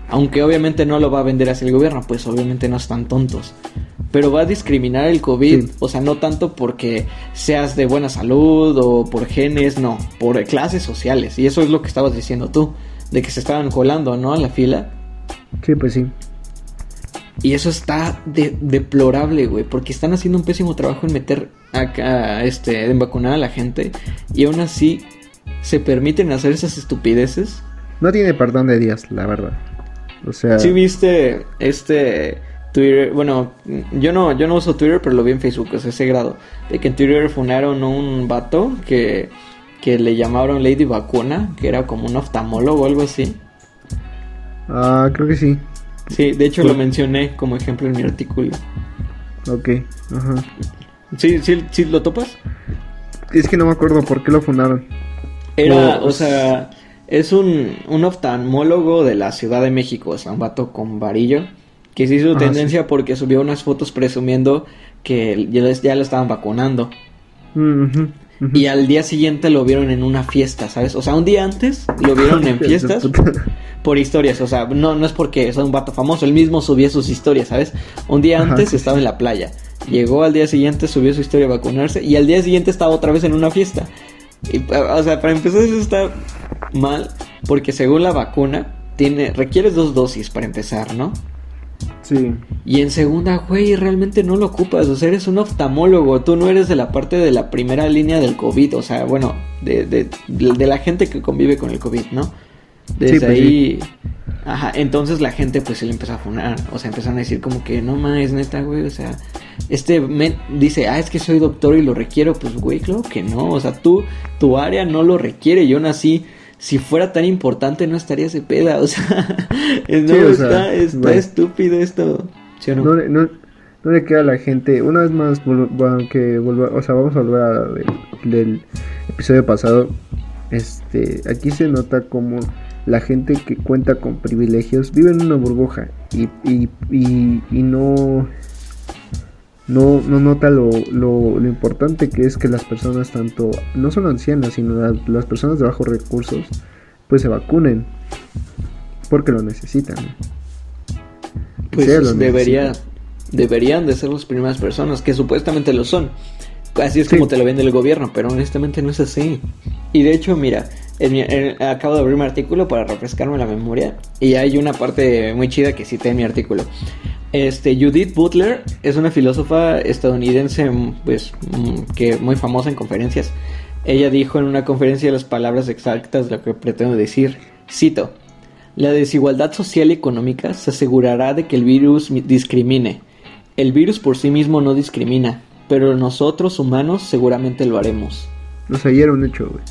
Aunque obviamente no lo va a vender hacia el gobierno, pues obviamente no están tontos. Pero va a discriminar el COVID, o sea, no tanto porque seas de buena salud o por genes, no, por clases sociales. Y eso es lo que estabas diciendo tú, de que se estaban colando, ¿no? A la fila. Sí, pues sí. Y eso está deplorable, güey, porque están haciendo un pésimo trabajo en meter acá, este, en vacunar a la gente y aún así se permiten hacer esas estupideces. No tiene perdón de días, la verdad. O sea. Sí viste este Twitter, bueno, yo no, yo no uso Twitter, pero lo vi en Facebook, o sea, ese grado de que en Twitter funaron un vato que que le llamaron Lady Vacuna, que era como un oftalmólogo o algo así. Ah, creo que sí. Sí, de hecho lo mencioné como ejemplo en mi artículo. Ok, ajá. ¿Sí, sí, sí lo topas? Es que no me acuerdo por qué lo fundaron. Era, o, sea, Es un, un oftalmólogo de la Ciudad de México, es un vato con varillo, que se hizo Ah, tendencia porque subió unas fotos presumiendo que ya, les- ya lo estaban vacunando. Y al día siguiente lo vieron en una fiesta, ¿sabes? O sea, un día antes lo vieron en fiestas por historias. O sea, no, no es porque es un vato famoso, él mismo subía sus historias, ¿sabes? Un día Ajá, antes sí, estaba en la playa. Llegó al día siguiente, subió su historia a vacunarse. Y al día siguiente estaba otra vez en una fiesta. Y, o sea, para empezar, eso está mal. Porque según la vacuna, tiene, requiere dos dosis para empezar, ¿no? Sí. Y en segunda, güey, realmente no lo ocupas. O sea, eres un oftalmólogo. Tú no eres de la parte de la primera línea del COVID. O sea, bueno, de, de, la gente que convive con el COVID, ¿no? Desde Sí, pues ahí. Ajá, entonces la gente pues se le empezó a funar. O sea, empezaron a decir como que no mames, neta, güey. O sea, este men dice, ah, es que soy doctor y lo requiero. Pues, güey, claro que no. O sea, tú, tu área no lo requiere. Yo nací. Si fuera tan importante, no estaría ese peda. O sea, no, Sí, o está, sea, está estúpido esto. ¿Sí o no? No, le- no, no le queda a la gente. Una vez más, va- que volva- o sea, vamos a volver a del, del episodio pasado. Este, aquí se nota como la gente que cuenta con privilegios vive en una burbuja y, y, y, y no, no, no nota lo, lo, lo importante que es que las personas, tanto, no solo ancianas, sino la- las personas de bajos recursos, pues se vacunen porque lo necesitan. Pues lo debería, necesitan. deberían de ser las primeras personas, que supuestamente lo son. Así es Sí. como te lo vende el gobierno, pero honestamente no es así. Y de hecho, mira, en mi- en- acabo de abrir mi artículo para refrescarme la memoria y hay una parte muy chida que cité en mi artículo. Este, Judith Butler es una filósofa estadounidense, pues, que muy famosa en conferencias. Ella dijo en una conferencia las palabras exactas de lo que pretendo decir. Cito: La desigualdad social y económica se asegurará de que el virus mi- discrimine. El virus por sí mismo no discrimina, pero nosotros humanos seguramente lo haremos. O sea, un hecho, güey.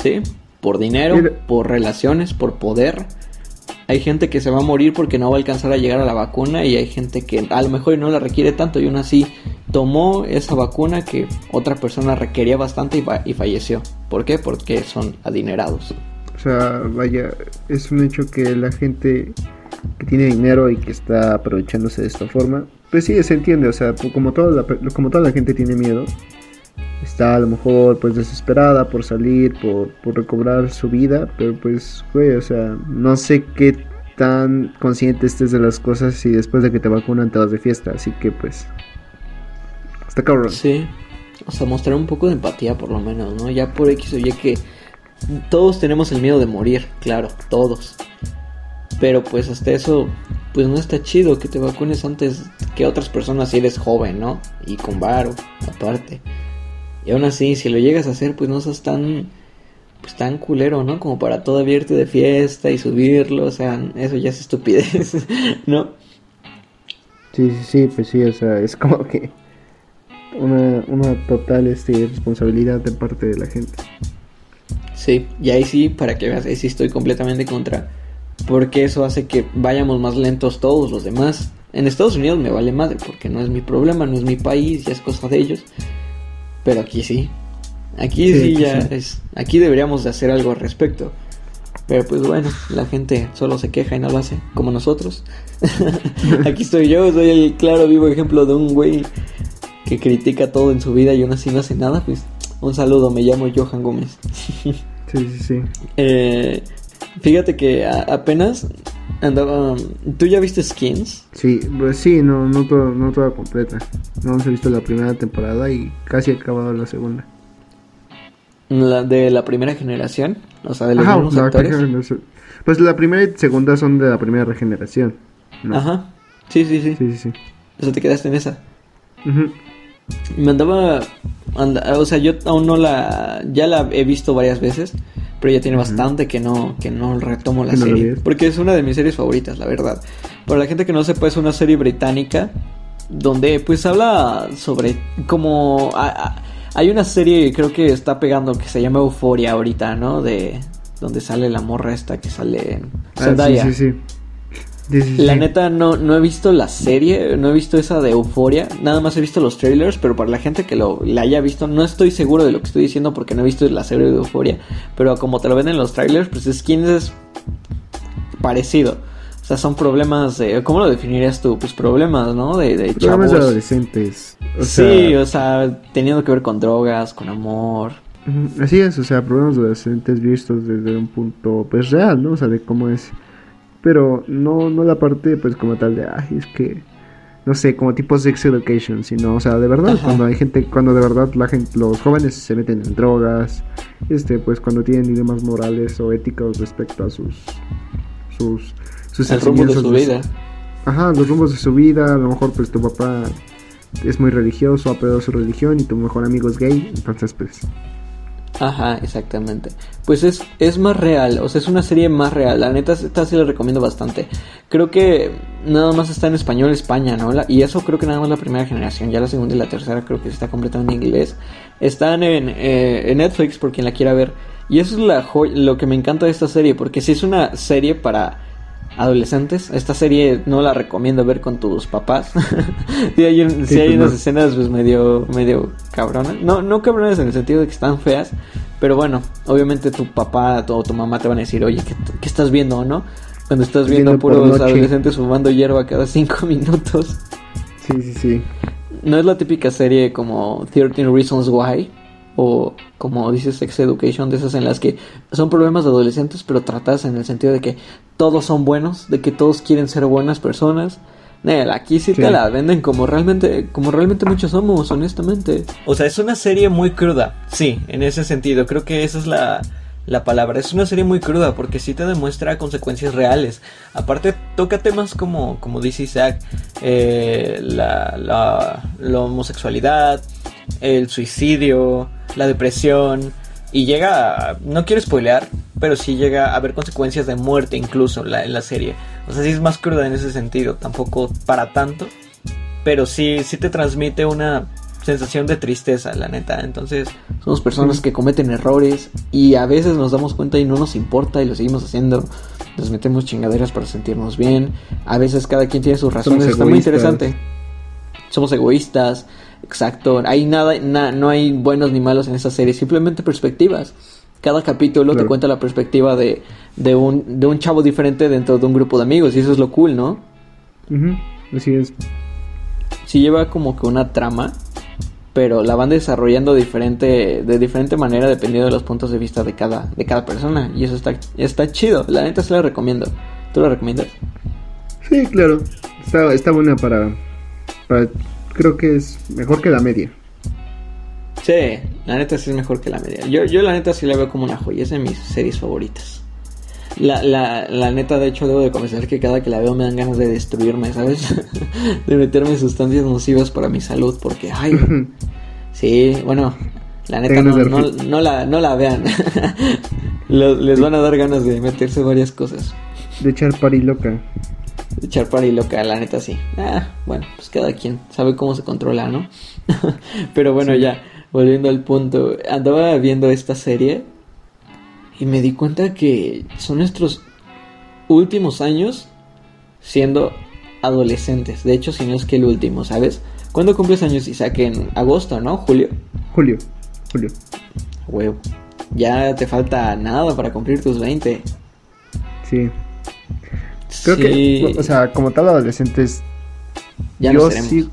¿Sí? Por dinero, Mira. por relaciones, por poder. Hay gente que se va a morir porque no va a alcanzar a llegar a la vacuna y hay gente que a lo mejor no la requiere tanto y aún así tomó esa vacuna que otra persona requería bastante y, fa- y falleció. ¿Por qué? Porque son adinerados. O sea, vaya, es un hecho que la gente que tiene dinero y que está aprovechándose de esta forma, pues sí, se entiende, o sea, como toda la, como toda la gente tiene miedo, está a lo mejor pues desesperada por salir, por, por recobrar su vida, pero pues, güey, o sea, no sé qué tan consciente estés de las cosas si después de que te vacunan te vas de fiesta, así que pues, está cabrón. Sí. O sea, mostrar un poco de empatía por lo menos, ¿no? Ya por X o Y que todos tenemos el miedo de morir, claro, todos. Pero pues hasta eso, pues no está chido que te vacunes antes que otras personas si eres joven, ¿no? Y con varo, aparte. Y aún así, si lo llegas a hacer, pues no seas tan, pues tan culero, ¿no? Como para todavía irte de fiesta y subirlo, o sea, eso ya es estupidez, ¿no? Sí, sí, sí, pues sí, o sea, es como que una, una total este, responsabilidad de parte de la gente. Sí, y ahí sí, para que veas, ahí sí estoy completamente contra. Porque eso hace que vayamos más lentos todos los demás. En Estados Unidos me vale madre, porque no es mi problema, no es mi país, ya es cosa de ellos. Pero aquí sí. Aquí Sí, sí, aquí ya sí. es. Aquí deberíamos de hacer algo al respecto. Pero pues bueno, la gente solo se queja y no lo hace, como nosotros. aquí estoy yo, soy el claro vivo ejemplo de un güey que critica todo en su vida y aún así no hace nada. Pues un saludo, me llamo Johan Gómez. Sí, sí, sí. Eh, fíjate que apenas andaba. ¿Tú ya viste Skins? Sí, pues sí, no, no, toda completa. No hemos visto la primera temporada y casi he acabado la segunda. La de la primera generación, o sea, de los Ajá, mismos la actores. Pues la primera y segunda son de la primera regeneración. ¿no? Ajá. Sí, sí, sí, Sí. O sea, te quedaste en esa. Ujú. Me andaba. anda- o sea, yo aún no la. Ya la he visto varias veces. Pero ya tiene bastante que no, que no retomo la Que no serie. porque es una de mis series favoritas, la verdad. Para la gente que no sepa, es una serie británica. Donde pues habla sobre como. a- a- hay una serie, creo que está pegando, que se llama Euforia ahorita, ¿no? De. Donde sale la morra esta que sale en Ah, Zendaya. sí, sí, sí. La neta no, no he visto la serie, no he visto esa de Euforia, nada más he visto los trailers, pero para la gente que lo la haya visto, no estoy seguro de lo que estoy diciendo porque no he visto la serie de Euforia, pero como te lo ven en los trailers, pues es quien es parecido. O sea, son problemas de... ¿Cómo lo definirías tú? Pues problemas, ¿no? De, de Problemas de adolescentes. sí, o sea, teniendo que ver con drogas, con amor. Así es, o sea, problemas de adolescentes vistos desde un punto, pues, real, ¿no? O sea, de cómo es pero no, no la parte pues como tal de, ay, es que, no sé, como tipo sex education, sino, o sea, de verdad, cuando hay gente, cuando de verdad la gente, los jóvenes se meten en drogas, este, pues cuando tienen dilemas morales o éticos respecto a sus, sus, sus El rumbo de su vida. Ajá, los rumbos de su vida, a lo mejor pues tu papá es muy religioso, ha perdido su religión y tu mejor amigo es gay, entonces pues Ajá, exactamente. Pues es, es más real, o sea, es una serie más real. La neta, esta sí la recomiendo bastante. Creo que nada más está en español España, ¿no? y eso creo que nada más la primera generación. Ya la segunda y la tercera creo que está completamente en inglés. Están en, eh, en Netflix por quien la quiera ver. Y eso es la lo que me encanta de esta serie, porque si es una serie para adolescentes. Esta serie no la recomiendo ver con tus papás. Si hay, hay pues unas escenas pues medio, medio cabronas. No, no cabronas en el sentido de que están feas. Pero bueno, obviamente tu papá o tu mamá te van a decir, oye, ¿qué, estás viendo, no? Cuando estás viendo puros adolescentes fumando hierba cada cinco minutos. Sí, sí, sí. No es la típica serie como 13 Reasons Why o como dices Sex Education, de esas en las que son problemas de adolescentes, pero tratadas en el sentido de que todos son buenos, de que todos quieren ser buenas personas. aquí sí, te la venden como realmente, como realmente muchos somos, honestamente. O sea, es una serie muy cruda, sí, en ese sentido. Creo que esa es la, la palabra. Es una serie muy cruda porque sí te demuestra consecuencias reales. Aparte toca temas como, como dice Isaac, eh, la, la, la homosexualidad, el suicidio, la depresión y llega, a, no quiero spoilear, pero sí llega a haber consecuencias de muerte incluso en la serie. O sea, sí es más cruda en ese sentido, tampoco para tanto, pero sí, sí te transmite una sensación de tristeza, la neta. Entonces, somos personas que cometen errores y a veces nos damos cuenta y no nos importa y lo seguimos haciendo. Nos metemos chingaderas para sentirnos bien. A veces cada quien tiene sus razones. Está muy interesante. Somos egoístas. Exacto, hay nada, no hay buenos ni malos en esa serie, simplemente perspectivas. Cada capítulo te cuenta la perspectiva de, de, un, de un chavo diferente dentro de un grupo de amigos y eso es lo cool, ¿no? Así es. Sí lleva como que una trama, pero la van desarrollando diferente, de diferente manera dependiendo de los puntos de vista de cada, de cada persona y eso está, está chido. La neta se la recomiendo. ¿Tú la recomiendas? Sí, claro. Está, está buena para, para creo que es mejor que la media. Sí, la neta sí es mejor que la media. Yo, yo la neta sí la veo como una joya, es de mis series favoritas. La, la, la neta, de hecho, debo de confesar que cada que la veo me dan ganas de destruirme, ¿sabes? de meterme sustancias nocivas para mi salud, porque, ay, sí, bueno, la neta no, no, la, no la vean. les van a dar ganas de meterse varias cosas. De echar pari loca echar para y loca, la neta sí. Ah, bueno, pues cada quien sabe cómo se controla, ¿no? Pero bueno, ya, volviendo al punto, andaba viendo esta serie y me di cuenta que son nuestros últimos años siendo adolescentes. De hecho, si no es que el último, ¿sabes? ¿Cuándo cumples años, Isaac? En agosto, ¿no? ¿Julio? Julio, julio. Huevo. Ya te falta nada para cumplir tus 20. Sí. Creo que, o sea, como tal, adolescentes. Ya yo sí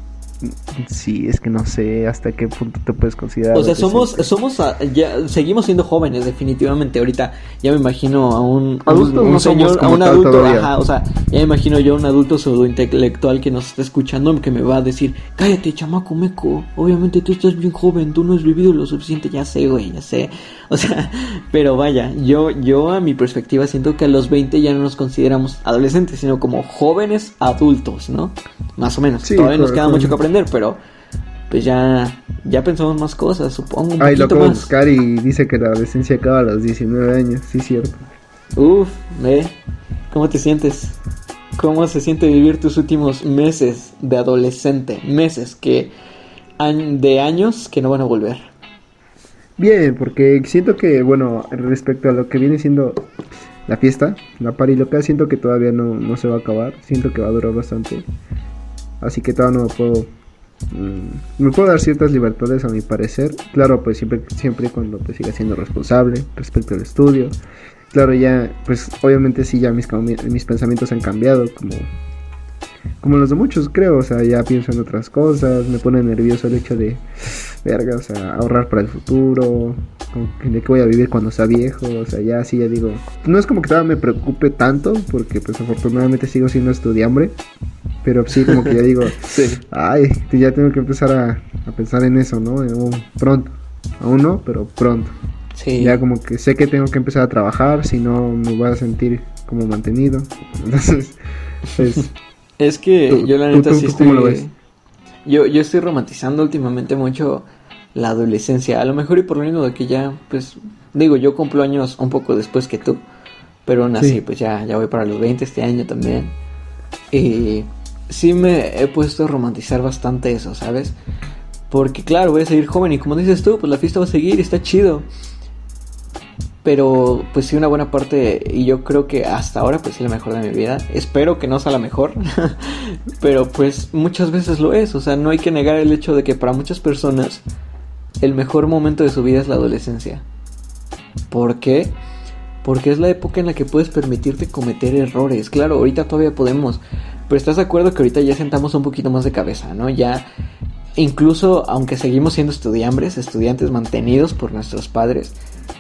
Sí, es que no sé hasta qué punto te puedes considerar. O sea, somos, somos, ya, seguimos siendo jóvenes, definitivamente. Ahorita ya me imagino a un, un, señor, a un adulto, ajá, o sea, ya me imagino yo a un adulto pseudo intelectual que nos está escuchando que me va a decir, cállate, chamaco meco, obviamente tú estás bien joven, tú no has vivido lo suficiente, ya sé, güey, ya sé. O sea, pero vaya, yo, yo a mi perspectiva siento que a los 20 ya no nos consideramos adolescentes, sino como jóvenes adultos, ¿no? Más o menos. Todavía nos queda mucho que aprender pero pues ya, ya pensamos más cosas, supongo. Un Ay, lo acabo buscar y dice que la adolescencia acaba a los 19 años, sí, cierto. Uf, ¿eh? ¿Cómo te sientes? ¿Cómo se siente vivir tus últimos meses de adolescente? Meses que de años que no van a volver. Bien, porque siento que, bueno, respecto a lo que viene siendo la fiesta, la party loca, siento que todavía no, no se va a acabar, siento que va a durar bastante. Así que todavía no puedo mm, me puedo dar ciertas libertades a mi parecer. Claro, pues siempre, siempre cuando te siga siendo responsable respecto al estudio. Claro, ya, pues obviamente sí, ya mis, mis pensamientos han cambiado, como, como los de muchos, creo. O sea, ya pienso en otras cosas, me pone nervioso el hecho de, verga, o sea, ahorrar para el futuro, de qué voy a vivir cuando sea viejo, o sea, ya sí, ya digo, no es como que todavía me preocupe tanto, porque pues afortunadamente sigo siendo estudiante, pero sí como que ya digo, ay, ya tengo que empezar a, pensar en eso, ¿no? pronto, aún no, pero pronto. Sí. Ya como que sé que tengo que empezar a trabajar, si no me voy a sentir como mantenido. Entonces, pues... Es que yo la neta sí estoy... lo ves? Yo, yo estoy romantizando últimamente mucho la adolescencia. A lo mejor y por lo mismo de que ya, pues, digo, yo cumplo años un poco después que tú. Pero aún así, pues ya, ya voy para los 20 este año también. Y sí me he puesto a romantizar bastante eso, ¿sabes? Porque claro, voy a seguir joven y como dices tú, pues la fiesta va a seguir está chido. Pero pues sí, una buena parte, y yo creo que hasta ahora pues es la mejor de mi vida. Espero que no sea la mejor, pero pues muchas veces lo es. O sea, no hay que negar el hecho de que para muchas personas el mejor momento de su vida es la adolescencia. ¿Por qué? Porque es la época en la que puedes permitirte cometer errores. Claro, ahorita todavía podemos. Pero estás de acuerdo que ahorita ya sentamos un poquito más de cabeza, ¿no? Ya, incluso aunque seguimos siendo estudiantes, estudiantes mantenidos por nuestros padres,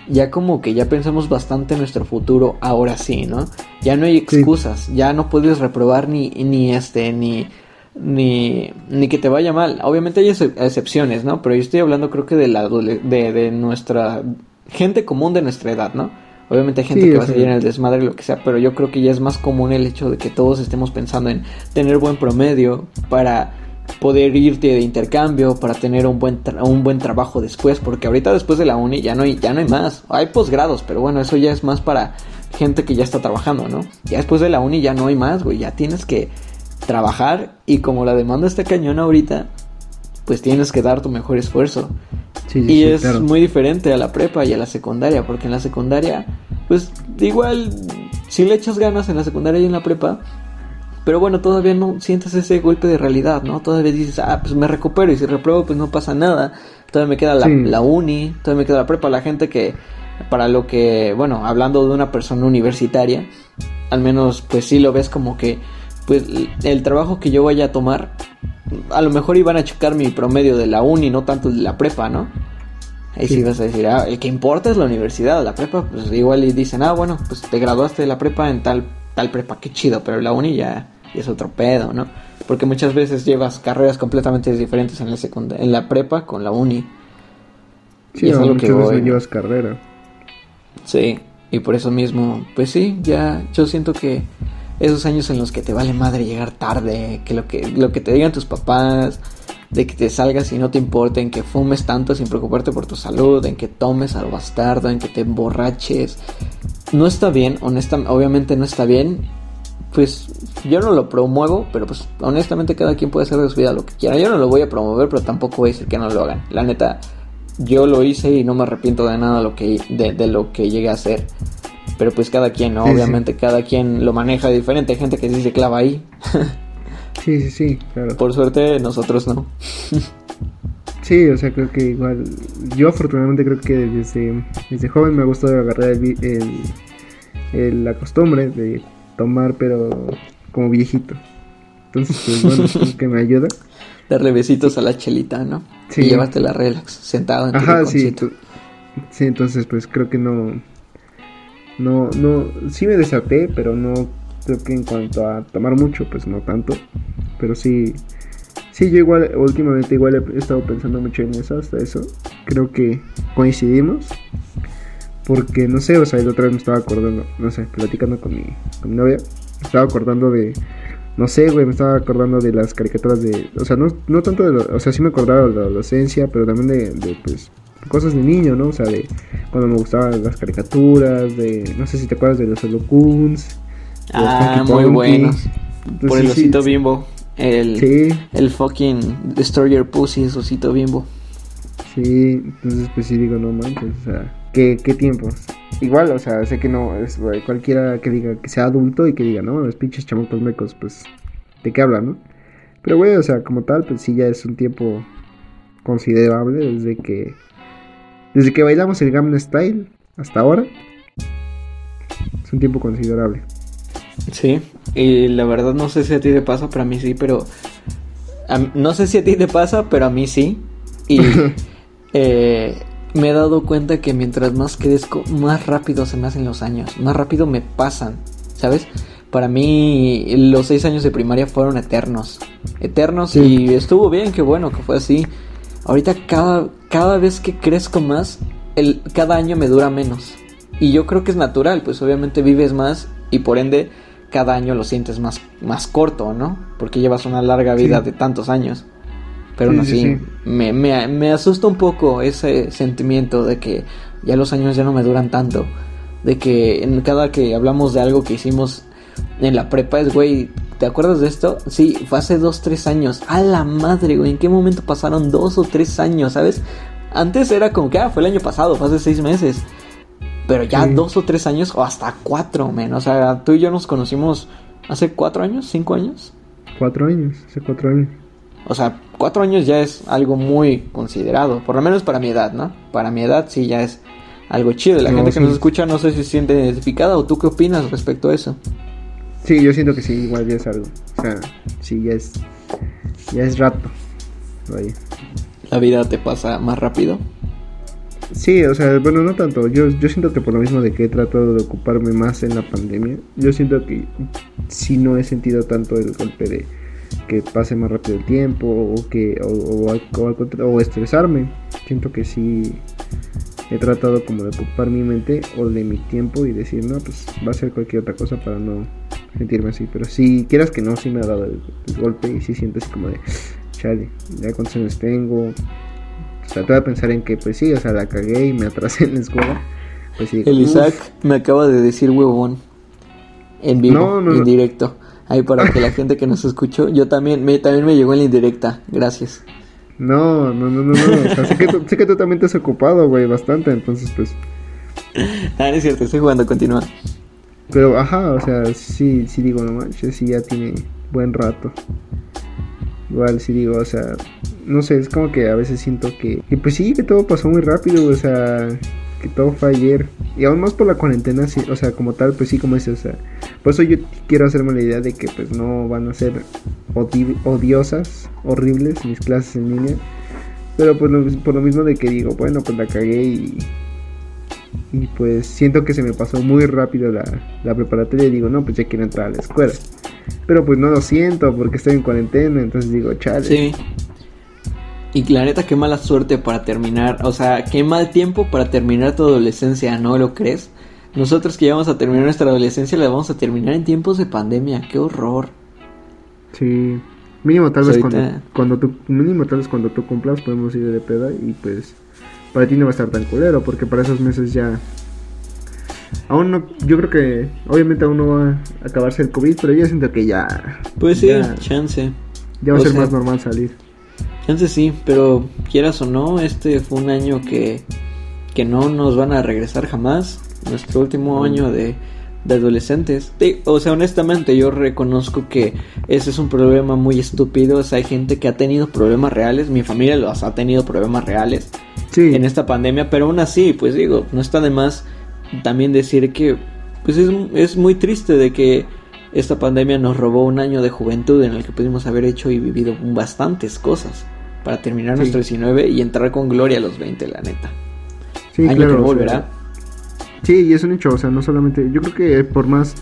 ya como que ya pensamos bastante en nuestro futuro ahora sí, ¿no? Ya no hay excusas, ya no puedes reprobar ni, ni este, ni ni, ni que te vaya mal. Obviamente hay excepciones, ¿no? Pero yo estoy hablando creo que de, la, de, de nuestra gente común de nuestra edad, ¿no? Obviamente hay gente que va a salir en el desmadre, lo que sea, pero yo creo que ya es más común el hecho de que todos estemos pensando en tener buen promedio para poder irte de intercambio, para tener un buen, un buen trabajo después, porque ahorita después de la uni ya no hay, ya no hay más. Hay posgrados, pero bueno, eso ya es más para gente que ya está trabajando, ¿no? Ya después de la uni ya no hay más, güey, ya tienes que trabajar y como la demanda está cañón ahorita, pues tienes que dar tu mejor esfuerzo. y es muy diferente a la prepa y a la secundaria, porque en la secundaria, pues igual, si le echas ganas en la secundaria y en la prepa, pero bueno, todavía no sientes ese golpe de realidad, ¿no? Todavía dices, ah, pues me recupero y si repruebo, pues no pasa nada. Todavía me queda la, la uni, todavía me queda la prepa. La gente que, para lo que, bueno, hablando de una persona universitaria, al menos pues sí lo ves como que pues el trabajo que yo vaya a tomar, a lo mejor iban a checar mi promedio de la uni, no tanto de la prepa, ¿no? Ahí sí, vas a decir, ah, el que importa es la universidad, la prepa, pues igual y dicen, ah, bueno, pues te graduaste de la prepa en tal, tal prepa, qué chido, pero la uni ya, es otro pedo, ¿no? Porque muchas veces llevas carreras completamente diferentes en la secundaria, en la prepa con la uni. Sí, y es algo que voy, llevas carrera. Sí, y por eso mismo, pues sí, ya yo siento que esos años en los que te vale madre llegar tarde, que lo que, lo que te digan tus papás, de que te salgas y no te importe, en que fumes tanto sin preocuparte por tu salud, en que tomes al bastardo, en que te emborraches. No está bien, honestamente, obviamente no está bien. Pues yo no lo promuevo, pero pues honestamente cada quien puede hacer de su vida lo que quiera. Yo no lo voy a promover, pero tampoco voy a decir que no lo hagan. La neta, yo lo hice y no me arrepiento de nada lo que, de, de lo que llegué a hacer. Pero pues cada quien, ¿no? Obviamente cada quien lo maneja diferente. Hay gente que sí se clava ahí. sí, sí, sí, claro. Por suerte nosotros no. sí, o sea, creo que igual... Yo afortunadamente creo que desde, desde joven me ha gustado agarrar el, el, la costumbre de tomar, pero como viejito. Entonces, pues bueno, que me ayuda. Darle besitos a la chelita, ¿no? Sí. Y la relax, sentado en Ajá, sí. Sí, entonces pues creo que no no, no, sí me desaté, pero no creo que en cuanto a tomar mucho, pues no tanto. Pero sí, sí, yo igual, últimamente igual he estado pensando mucho en eso, hasta eso. Creo que coincidimos. Porque, no sé, o sea, el otra vez me estaba acordando, no sé, platicando con mi, con mi novia. Me estaba acordando de, no sé, güey, me estaba acordando de las caricaturas de, o sea, no, no tanto de, lo, o sea, sí me acordaba de la adolescencia, pero también de, de pues, cosas de niño, ¿no? O sea, de cuando me gustaban las caricaturas, de, no sé si te acuerdas de los Holocuns. Ah, muy buenos. Por el osito bimbo. El, el fucking Destroyer Pussy es osito bimbo. Sí, entonces pues sí digo, no manches, o sea, ¿qué, qué tiempos? Igual, o sea, sé que no, es cualquiera que diga que sea adulto y que diga, no, los pinches chamacos mecos, pues, ¿de qué hablan, no? Pero, güey, o sea, como tal, pues sí ya es un tiempo considerable desde que, desde que bailamos el Gamma Style hasta ahora. Es un tiempo considerable. Sí, y la verdad no sé si a ti te pasa, pero a mí sí, pero... no sé si a ti te pasa, pero a mí sí. Y eh, me he dado cuenta que mientras más crezco, más rápido se me hacen los años, más rápido me pasan, ¿sabes? Para mí los seis años de primaria fueron eternos, eternos y estuvo bien, qué bueno que fue así. Ahorita cada, cada vez que crezco más, el, cada año me dura menos. Y yo creo que es natural, pues obviamente vives más y por ende cada año lo sientes más, más corto, ¿no? Porque llevas una larga vida de tantos años. Pero aún así, me, me, me, asusta un poco ese sentimiento de que ya los años ya no me duran tanto. De que en cada que hablamos de algo que hicimos en la prepa es, güey, ¿te acuerdas de esto? Sí, fue hace dos, tres años. A la madre, güey, ¿en qué momento pasaron dos o tres años, sabes? Antes era como que, ah, fue el año pasado, fue hace seis meses. Pero ya dos o tres años, o hasta cuatro, men. O sea, tú y yo nos conocimos hace cuatro años, cinco años. Cuatro años, hace cuatro años. O sea, cuatro años ya es algo muy considerado, por lo menos para mi edad, ¿no? Para mi edad sí ya es algo chido. La gente que nos escucha no sé si se siente identificada o tú qué opinas respecto a eso. Sí, yo siento que sí, igual ya es algo. O sea, sí, ya es, ya es rato. ¿La vida te pasa más rápido? Sí, o sea, bueno, no tanto. Yo, yo siento que por lo mismo de que he tratado de ocuparme más en la pandemia, yo siento que sí no he sentido tanto el golpe de que pase más rápido el tiempo o que o, o, estresarme. Siento que sí he tratado como de ocupar mi mente o de mi tiempo y decir, no, pues va a ser cualquier otra cosa para no sentirme así. Pero si quieras que no, sí me ha dado el, golpe y sí siento así como de, chale, ya cuántos años tengo. O sea, a pensar en que, pues sí, o sea, la cagué y me atrasé en la escuela. Pues sí, el Isaac me acaba de decir huevón. En vivo, en directo. Ahí para que la gente que nos escuchó, yo también me, también me llegó en la indirecta, gracias. No, no, no, no, no. O sea, sé, que tú, sé que tú también te has ocupado, güey, bastante, entonces pues... Ah, no es cierto, estoy jugando, continúa. Pero, ajá, o sea, sí, sí digo, no manches, sí ya tiene buen rato. Igual, sí digo, o sea, no sé, es como que a veces siento que, que pues sí, que todo pasó muy rápido, o sea, todo fue ayer. Y aún más por la cuarentena, o sea, como tal, pues sí, como dices, o sea, por eso yo quiero hacerme la idea de que pues no van a ser odiosas, horribles mis clases en línea. Pero pues por lo mismo de que digo, bueno, pues la cagué y, y pues siento que se me pasó muy rápido la, la preparatoria digo, no, pues ya quiero entrar a la escuela. Pero pues no lo siento porque estoy en cuarentena, entonces digo, chale. Sí. Y la neta, qué mala suerte para terminar. O sea, qué mal tiempo para terminar tu adolescencia, ¿no lo crees? Nosotros que ya vamos a terminar nuestra adolescencia la vamos a terminar en tiempos de pandemia. Qué horror. Sí. Mínimo tal vez cuando, tú mínimo tal vez cuando tú cumplas podemos ir de peda y pues para ti no va a estar tan culero porque para esos meses ya aún no yo creo que obviamente aún no va a acabarse el covid pero yo siento que ya pues sí chance ya va a ser más normal salir entonces sí, pero quieras o no, este fue un año que, que no nos van a regresar jamás. Nuestro último año de, de adolescentes. o sea, honestamente yo reconozco que ese es un problema muy estúpido. O sea, hay gente que ha tenido problemas reales. Mi familia los ha tenido problemas reales en esta pandemia. Pero aún así, pues digo, no está de más también decir que pues es, es muy triste de que esta pandemia nos robó un año de juventud en el que pudimos haber hecho y vivido bastantes cosas para terminar nuestro 19 y entrar con gloria a los 20, la neta. Sí, Año claro. Que volverá. sí, y es un hecho, o sea, no solamente. Yo creo que por más.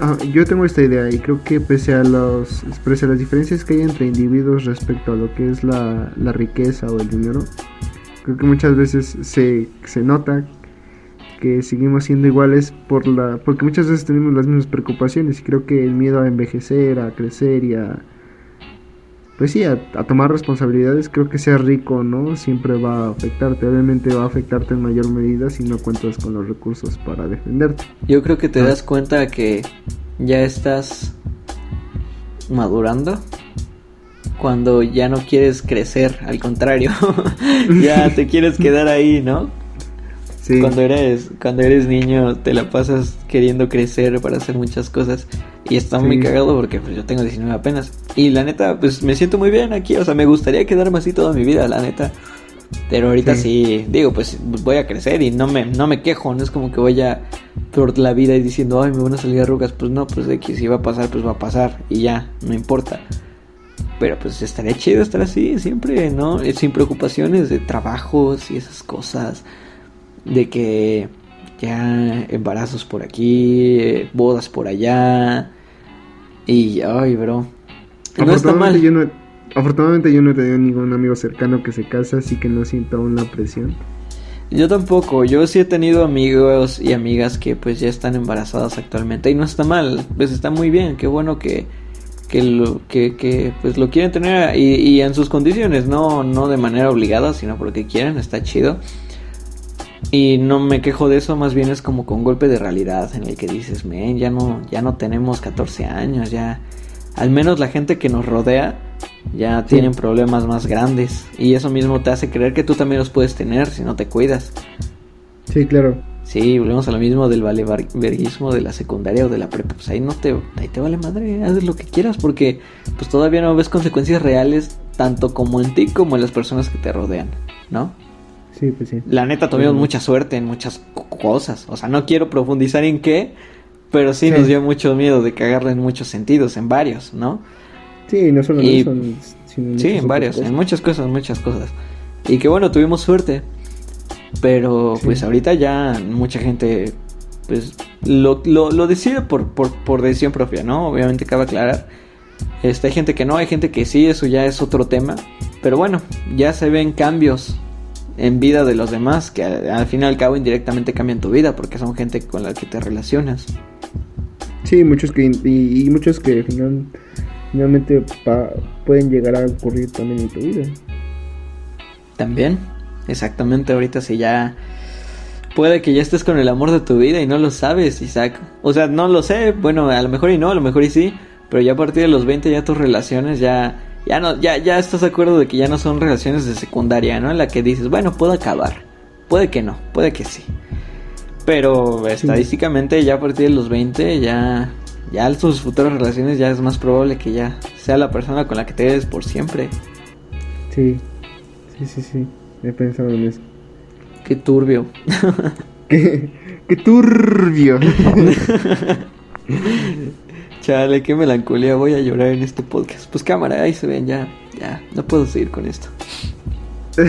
Ah, yo tengo esta idea y creo que pese a, los, pese a las diferencias que hay entre individuos respecto a lo que es la, la riqueza o el dinero, creo que muchas veces se, se nota que seguimos siendo iguales por la porque muchas veces tenemos las mismas preocupaciones y creo que el miedo a envejecer, a crecer y a pues sí, a, tomar responsabilidades, creo que sea rico, ¿no? Siempre va a afectarte, obviamente va a afectarte en mayor medida si no cuentas con los recursos para defenderte. Yo creo que te ah. das cuenta que ya estás madurando cuando ya no quieres crecer, al contrario, ya te quieres quedar ahí, ¿no? Sí. Cuando eres, cuando eres niño te la pasas queriendo crecer para hacer muchas cosas y está muy cagado porque pues yo tengo 19 apenas y la neta pues me siento muy bien aquí, o sea, me gustaría quedarme así toda mi vida, la neta. Pero ahorita sí. Sí. digo, pues voy a crecer y no me, no me quejo, no es como que vaya por la vida y diciendo, ay, me van a salir arrugas, pues no, pues de que si va a pasar, pues va a pasar y ya, no importa. Pero pues estaría chido estar así, siempre, ¿no? Eh, Sin preocupaciones de trabajos y esas cosas. De que ya embarazos por aquí, bodas por allá. Y, ay, bro. No está mal. Afortunadamente yo no, afortunadamente yo no he tenido ningún amigo cercano que se casa, así que no siento aún la presión. Yo tampoco, yo sí he tenido amigos y amigas que pues ya están embarazadas actualmente y no está mal, pues está muy bien, qué bueno que, que lo que, que pues lo quieren tener y, y en sus condiciones, no, no de manera obligada, sino porque quieren, está chido. Y no me quejo de eso, más bien es como con golpe de realidad en el que dices, men, ya no, ya no tenemos 14 años, ya al menos la gente que nos rodea ya Sí. tienen problemas más grandes y eso mismo te hace creer que tú también los puedes tener si no te cuidas. Sí, claro. Sí, volvemos a lo mismo del valeverguismo de la secundaria o de la prepa. Pues ahí no te, ahí te vale madre, haz lo que quieras porque pues todavía no ves consecuencias reales tanto como en ti como en las personas que te rodean, ¿no? Sí, pues sí. La neta tuvimos mucha suerte en muchas co- cosas. O sea, no quiero profundizar en qué, pero sí, Sí. nos dio mucho miedo de cagarla en muchos sentidos, en varios, ¿no? Sí, no solo Y- en eso, sino en Sí, en varios, en muchas cosas, muchas cosas. Y que bueno, tuvimos suerte. Pero Sí. pues ahorita ya mucha gente pues lo, lo, lo decide por, por, por decisión propia, ¿no? Obviamente cabe aclarar. Este, hay gente que no, hay gente que sí, eso ya es otro tema. Pero bueno, ya se ven cambios en vida de los demás que al, fin y al cabo indirectamente cambian tu vida porque son gente con la que te relacionas. Sí, muchos que y, y muchos que final- finalmente pa- pueden llegar a ocurrir también en tu vida. También, exactamente, ahorita si ya puede que ya estés con el amor de tu vida y no lo sabes, Isaac. O sea, no lo sé, bueno, a lo mejor y no, a lo mejor y sí, pero ya a partir de los 20 ya tus relaciones ya ya no ya ya estás de acuerdo de que ya no son relaciones de secundaria, ¿no? En la que dices, bueno, puedo acabar. Puede que no, puede que sí. Pero estadísticamente ya a partir de los 20 ya ya tus futuras relaciones ya es más probable que ya sea la persona con la que te quedes por siempre. Sí, sí, sí, sí. He pensado en eso. Qué turbio. ¡Qué, qué turbio! Chale, qué melancolía, voy a llorar en este podcast. Pues cámara, ahí se ven, ya, ya, no puedo seguir con esto.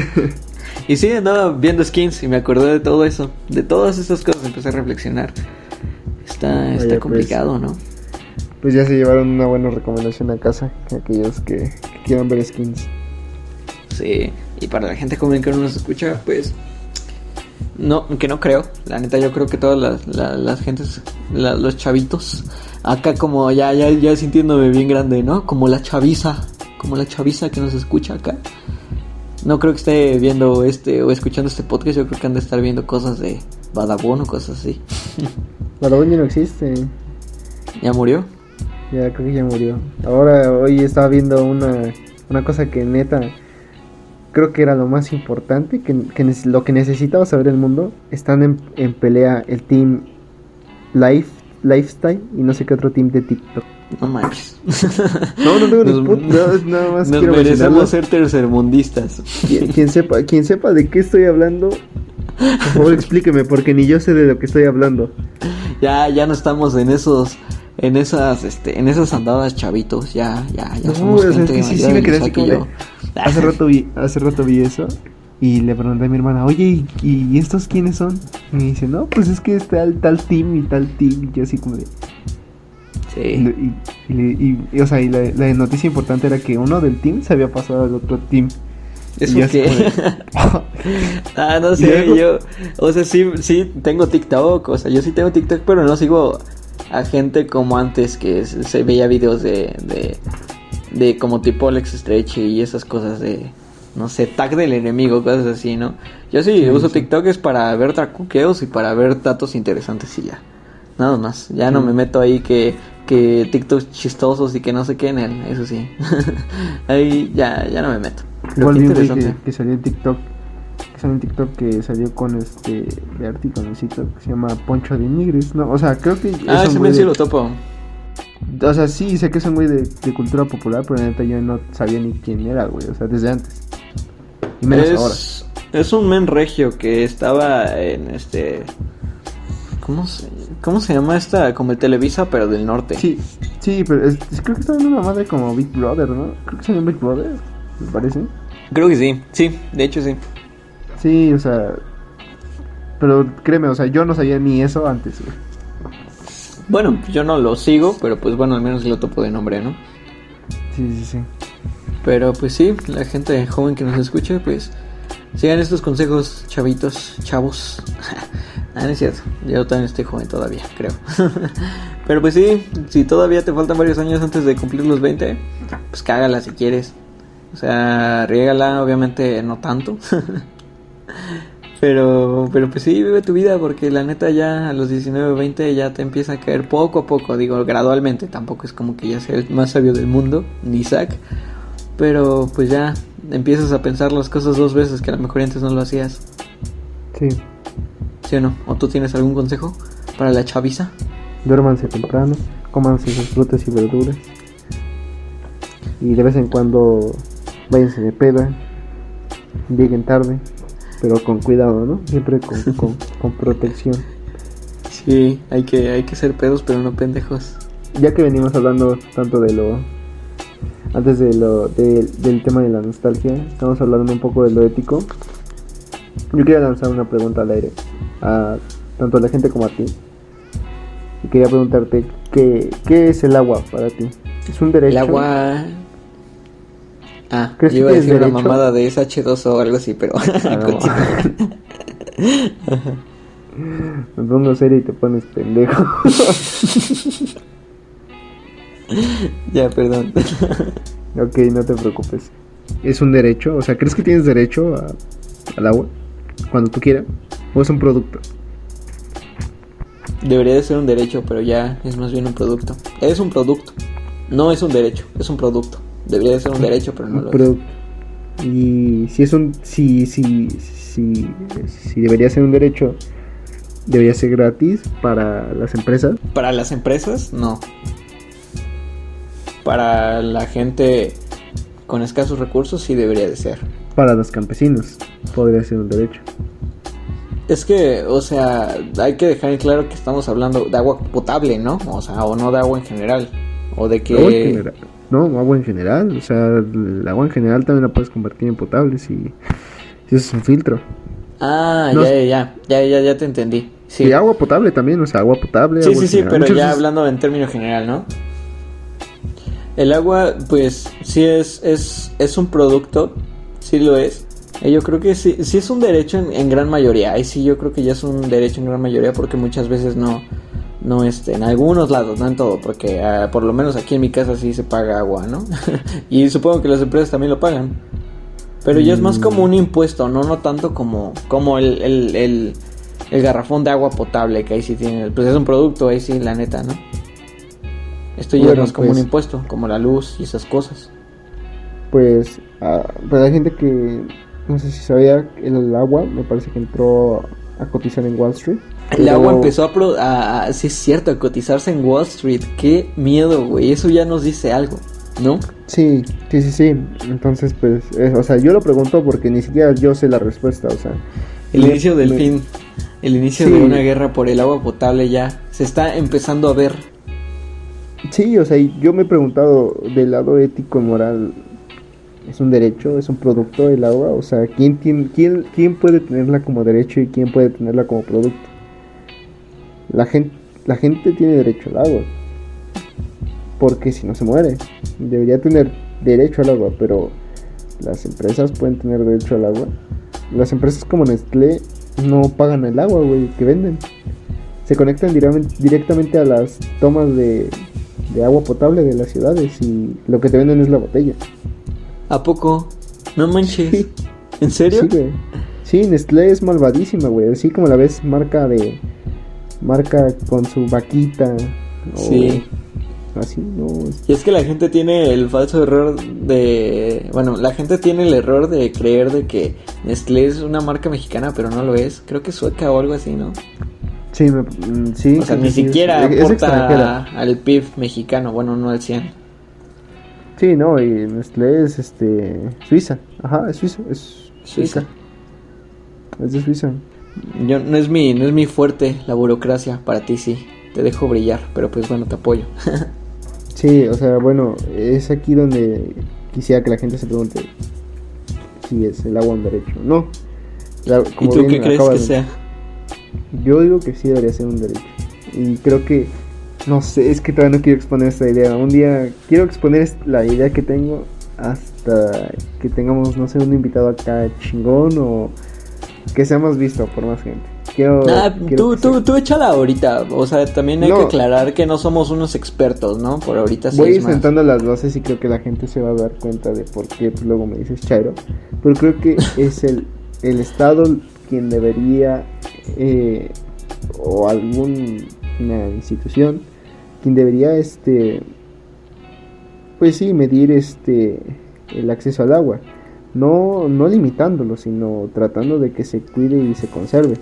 y sí, andaba viendo skins y me acordé de todo eso, de todas estas cosas, empecé a reflexionar. Está, está Vaya, complicado, ¿no? Pues ya se llevaron una buena recomendación a casa. Aquellos que, que quieran ver skins. Sí, y para la gente joven que no nos escucha, pues no, que no creo. La neta, yo creo que todas las, la- las gentes, la- los chavitos, acá como ya, ya, ya sintiéndome bien grande, ¿no? Como la chaviza, como la chaviza que nos escucha acá. No creo que esté viendo este o escuchando este podcast, yo creo que han de estar viendo cosas de Badabón o cosas así. Badabun ya no existe. ¿Ya murió? Ya creo que ya murió. Ahora, hoy estaba viendo una, una cosa que neta creo que era lo más importante, que, lo que necesitaba saber el mundo. Están en, en pelea el team Life, Lifestyle y no sé qué otro team de TikTok. No manches. No, no tengo ni Nos- puta, nada- nada más Nos quiero merecemos ser tercermundistas. Quien, quien sepa, quien sepa de qué estoy hablando, por favor explíqueme, porque ni yo sé de lo que estoy hablando. Ya, ya no estamos en esos, en esas, este, en esas andadas chavitos, ya, ya, ya No, somos o sea, gente es que sí, sí me quedé así como yo. Hace rato vi, hace rato vi eso y le pregunté a mi hermana, oye, ¿y, y estos quiénes son? Y me dice, no, pues es que está el tal team y tal team. Y yo así como de... Sí. y- y y- o sea, y la, la noticia importante era que uno del team se había pasado al otro team. ¿Eso qué? de- ah, no ¿Y sé, luego? yo, o sea, sí, sí tengo TikTok, o sea, yo sí tengo TikTok, pero no sigo a gente como antes que se, se veía videos de, de, de como tipo Alex Stretch y esas cosas de, no sé, tag del enemigo, cosas así, ¿no? Yo sí, Sí, uso sí. TikTok es para ver tracuqueos y para ver datos interesantes y ya. Nada más, ya no me meto ahí que, que TikToks chistosos y que no sé qué en él, eso sí. ahí ya, ya no me meto. Igual vi que, que salió en TikTok que sale en TikTok que salió con este de arte con el que se llama Poncho de Nigris, ¿no? O sea, creo que Ah, ese men sí lo topo. O sea, sí, sé que es un güey de, de cultura popular, pero la neta yo no sabía ni quién era, güey, o sea, desde antes. Y menos ahora. Es, es un men regio que estaba en este. ¿Cómo se, ¿Cómo se llama esta? Como el Televisa, pero del norte. Sí, sí, pero es- es- creo que estaba en una madre como Big Brother, ¿no? Creo que salió en Big Brother, me parece. Creo que sí, sí, de hecho sí. Sí, o sea. Pero créeme, o sea, yo no sabía ni eso antes, güey. Bueno, yo no lo sigo, pero pues bueno, al menos lo topo de nombre, ¿no? Sí, sí, sí. Pero pues sí, la gente joven que nos escucha, pues sigan estos consejos, chavitos, chavos. ah, no es cierto, yo también estoy joven todavía, creo. Pero pues sí, si todavía te faltan varios años antes de cumplir los 20, pues cágala si quieres. O sea, riégala, obviamente no tanto. Pero, pero pues sí, vive tu vida porque la neta ya a los 19 o 20 ya te empieza a caer poco a poco, digo gradualmente, tampoco es como que ya sea el más sabio del mundo, ni Isaac, pero pues ya empiezas a pensar las cosas dos veces que a lo mejor antes no lo hacías, Sí. ¿sí o no? ¿O tú tienes algún consejo para la chaviza? Duérmanse temprano, cómanse sus frutas y verduras. Y de vez en cuando váyanse de peda. Lleguen tarde, pero con cuidado, ¿no? Siempre con, con, con protección. Sí, hay que, hay que ser pedos pero no pendejos. Ya que venimos hablando tanto de lo. Antes de lo, de- del tema de la nostalgia, estamos hablando un poco de lo ético. Yo quería lanzar una pregunta al aire, a tanto a la gente como a ti. Y quería preguntarte, ¿qué, qué es el agua para ti? ¿Es un derecho? El agua... Ah, ¿Crees yo iba a decir una mamada de SH2 o algo así, pero... Ah. Me pongo serio y te pones pendejo. ya, perdón. ok, no te preocupes. ¿Es un derecho? O sea, ¿crees que tienes derecho a- al agua? Cuando tú quieras. ¿O es un producto? Debería de ser un derecho, pero ya es más bien un producto. Es un producto. No es un derecho, es un producto. Debería de ser un derecho, pero no lo producto. Y si es un. Si, si, si, si debería ser un derecho, debería ser gratis para las empresas. es. Para las empresas, no. Para la gente con escasos recursos, sí debería de ser. Para los campesinos, podría ser un derecho. Es que, o sea, hay que dejar en claro que estamos hablando de agua potable, ¿no? O sea, o no de agua en general. O de que... Agua en general. No, agua en general. O sea, el agua en general también la puedes convertir en potable si, si es un filtro. Ah, No ya, ya, ya, ya, ya te entendí. Sí, Y agua potable también, o sea, agua potable. Sí, agua sí, sí, pero ya veces- hablando en términos general, ¿no? El agua, pues, sí es, es, es un producto, sí lo es. Eh, Yo creo que sí, sí es un derecho en, en gran mayoría. Ahí sí yo creo que ya es un derecho en gran mayoría porque muchas veces no, no este, en algunos lados, no en todo, porque ah, por lo menos aquí en mi casa sí se paga agua, ¿no? y supongo que las empresas también lo pagan. Pero ya es más Mm. como un impuesto, no, no tanto como, como el, el, el, el garrafón de agua potable que ahí sí tiene, pues es un producto, ahí sí, la neta, ¿no? Esto ya es Bueno, más como un pues- impuesto, como la luz y esas cosas. Pues, ah, para la gente que no sé si sabía, el agua me parece que entró a cotizar en Wall Street. El agua empezó a, pro- a, a- sí es cierto, a cotizarse en Wall Street. Qué miedo, güey. Eso ya nos dice algo, ¿no? Sí, sí, sí, sí. Entonces, pues, o sea, yo lo pregunto porque ni siquiera yo sé la respuesta, o sea. El me- inicio del me- fin, el inicio Sí. de una guerra por el agua potable ya se está empezando a ver. Sí, o sea, yo me he preguntado del lado ético y moral, ¿es un derecho, es un producto el agua? O sea, ¿quién, tiene, quién, quién puede tenerla como derecho y quién puede tenerla como producto? La gente, la gente tiene derecho al agua, porque si no se muere, debería tener derecho al agua, pero las empresas pueden tener derecho al agua. Las empresas como Nestlé no pagan el agua, güey, que venden. Se conectan directamente a las tomas de, de agua potable de las ciudades y lo que te venden es la botella. ¿A poco? No manches. Sí. ¿En serio? Sí, güey. Sí, Nestlé es malvadísima, güey. Así como la ves marca de... Marca con su vaquita. O, Sí. así, ¿no? Y es que la gente tiene el falso error de... Bueno, la gente tiene el error de creer de que Nestlé es una marca mexicana, pero no lo es. Creo que es sueca o algo así, ¿no? Sí, mm, sí. O sea, ni siquiera es- aporta al PIB mexicano, bueno, no al 100. Sí, no, y Nestlé es este Suiza. Ajá, es Suiza, es Suiza. Es de Suiza. Yo, no, es mi, no es mi fuerte la burocracia, para ti sí. Te dejo brillar, pero pues bueno, te apoyo. Sí, o sea, bueno, es aquí donde quisiera que la gente se pregunte si es el agua un derecho. No. La- ¿Y tú bien qué crees que de- sea? Yo digo que sí debería ser un derecho. Y creo que, no sé, es que todavía no quiero exponer esta idea. Un día quiero exponer la idea que tengo hasta que tengamos, no sé, un invitado acá chingón o que sea más visto por más gente. Quiero, Ah, quiero tú, tú, sea- tú échala ahorita. O sea, también hay No. que aclarar que no somos unos expertos, ¿no? Por ahorita sí Voy a ir sentando las bases y creo que la gente se va a dar cuenta de por qué luego me dices Chairo. Pero creo que es el, el Estado quien debería, eh, o alguna institución, quien debería, este, pues sí, medir este el acceso al agua. No, no limitándolo, sino tratando de que se cuide y se conserve.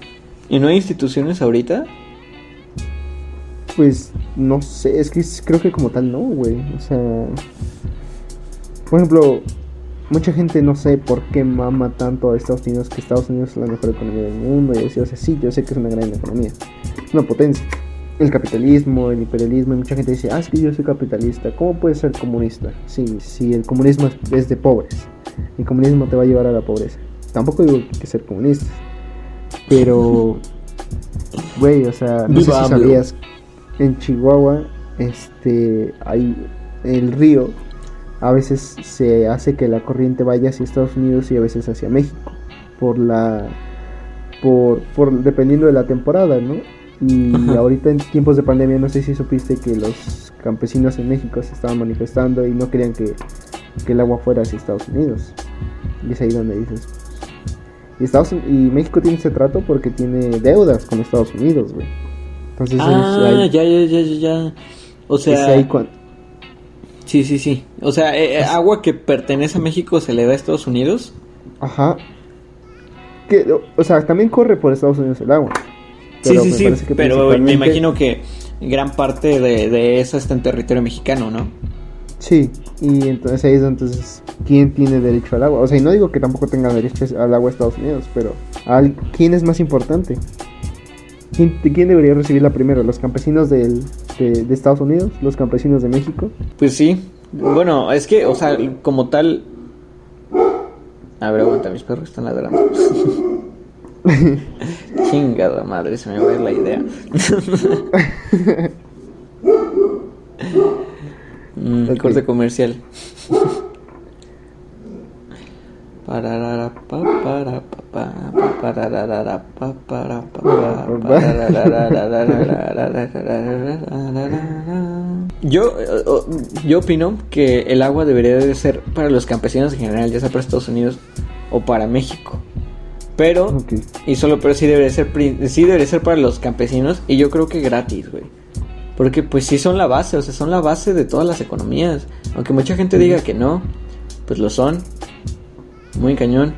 ¿Y no hay instituciones ahorita? Pues no sé, es que creo que como tal no, güey. O sea, por ejemplo, mucha gente no sé por qué mama tanto a Estados Unidos, que Estados Unidos es la mejor economía del mundo. Y así, o sea, sí, yo sé que es una gran economía, es una potencia. El capitalismo, el imperialismo, y mucha gente dice, ah, es que yo soy capitalista. ¿Cómo puedes ser comunista? Sí, si el comunismo es, de pobres, el comunismo te va a llevar a la pobreza. Tampoco digo que hay que ser comunistas, pero, güey, o sea, no sé si sabías en Chihuahua, este, hay el río, a veces se hace que la corriente vaya hacia Estados Unidos y a veces hacia México, por la, por, por dependiendo de la temporada, ¿no? Y ahorita en tiempos de pandemia, no sé si supiste que los campesinos en México se estaban manifestando y no querían que, que el agua fuera hacia Estados Unidos. Y es ahí donde dices. Y, Estados, y México tiene ese trato porque tiene deudas con Estados Unidos, güey. Entonces es Ah, ya, ya, ya, ya. O es sea, ahí cuan- sí, sí, sí. O sea, eh, eh, agua que pertenece a México se le da a Estados Unidos. Ajá. Que, o- sea, también corre por Estados Unidos el agua. Sí, Pero sí, me sí. que Pero me imagino que gran parte de, de esa está en territorio mexicano, ¿no? Sí, y entonces ahí es donde entonces, ¿quién tiene derecho al agua? O sea, y no digo que tampoco tenga derecho al agua Estados Unidos, pero al- ¿quién es más importante? ¿Quién, quién debería recibirla primero? ¿Los campesinos del- de, de Estados Unidos? ¿Los campesinos de México? Pues sí. Bueno, es que, o sea, como tal. A ver, aguanta, mis perros están ladrando. Chingada madre, se me va a ir la idea. Mm. Corte comercial. Pararara, pa, para, pa, pa, pa, pararara, pa, para, pa, pa, pararara. Yo, eh, yo opino que el agua debería de ser para los campesinos en general, ya sea para Estados Unidos o para México. Pero, y solo, pero sí debería ser, sí debería ser para los campesinos y yo creo que gratis, güey. Porque pues sí son la base, o sea, son la base de todas las economías. Aunque mucha gente diga que no, pues lo son. Muy cañón.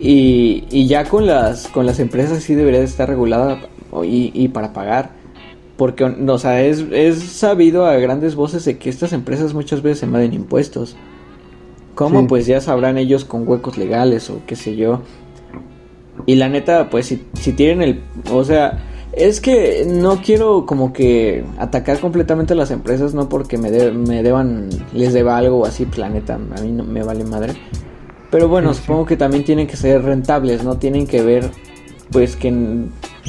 Y, y ya con las, con las empresas sí debería de estar regulada y, y para pagar. Porque, o sea, es, es sabido a grandes voces de que estas empresas muchas veces evaden impuestos. ¿Cómo? Sí. Pues ya sabrán ellos con huecos legales o qué sé yo. Y la neta, pues si, si tienen el... O sea, es que no quiero como que atacar completamente a las empresas, no porque me, de- me deban, les deba algo o así, pues la neta, a mí no me vale madre. Pero bueno, Sí, sí. supongo que también tienen que ser rentables, ¿no? Tienen que ver, pues que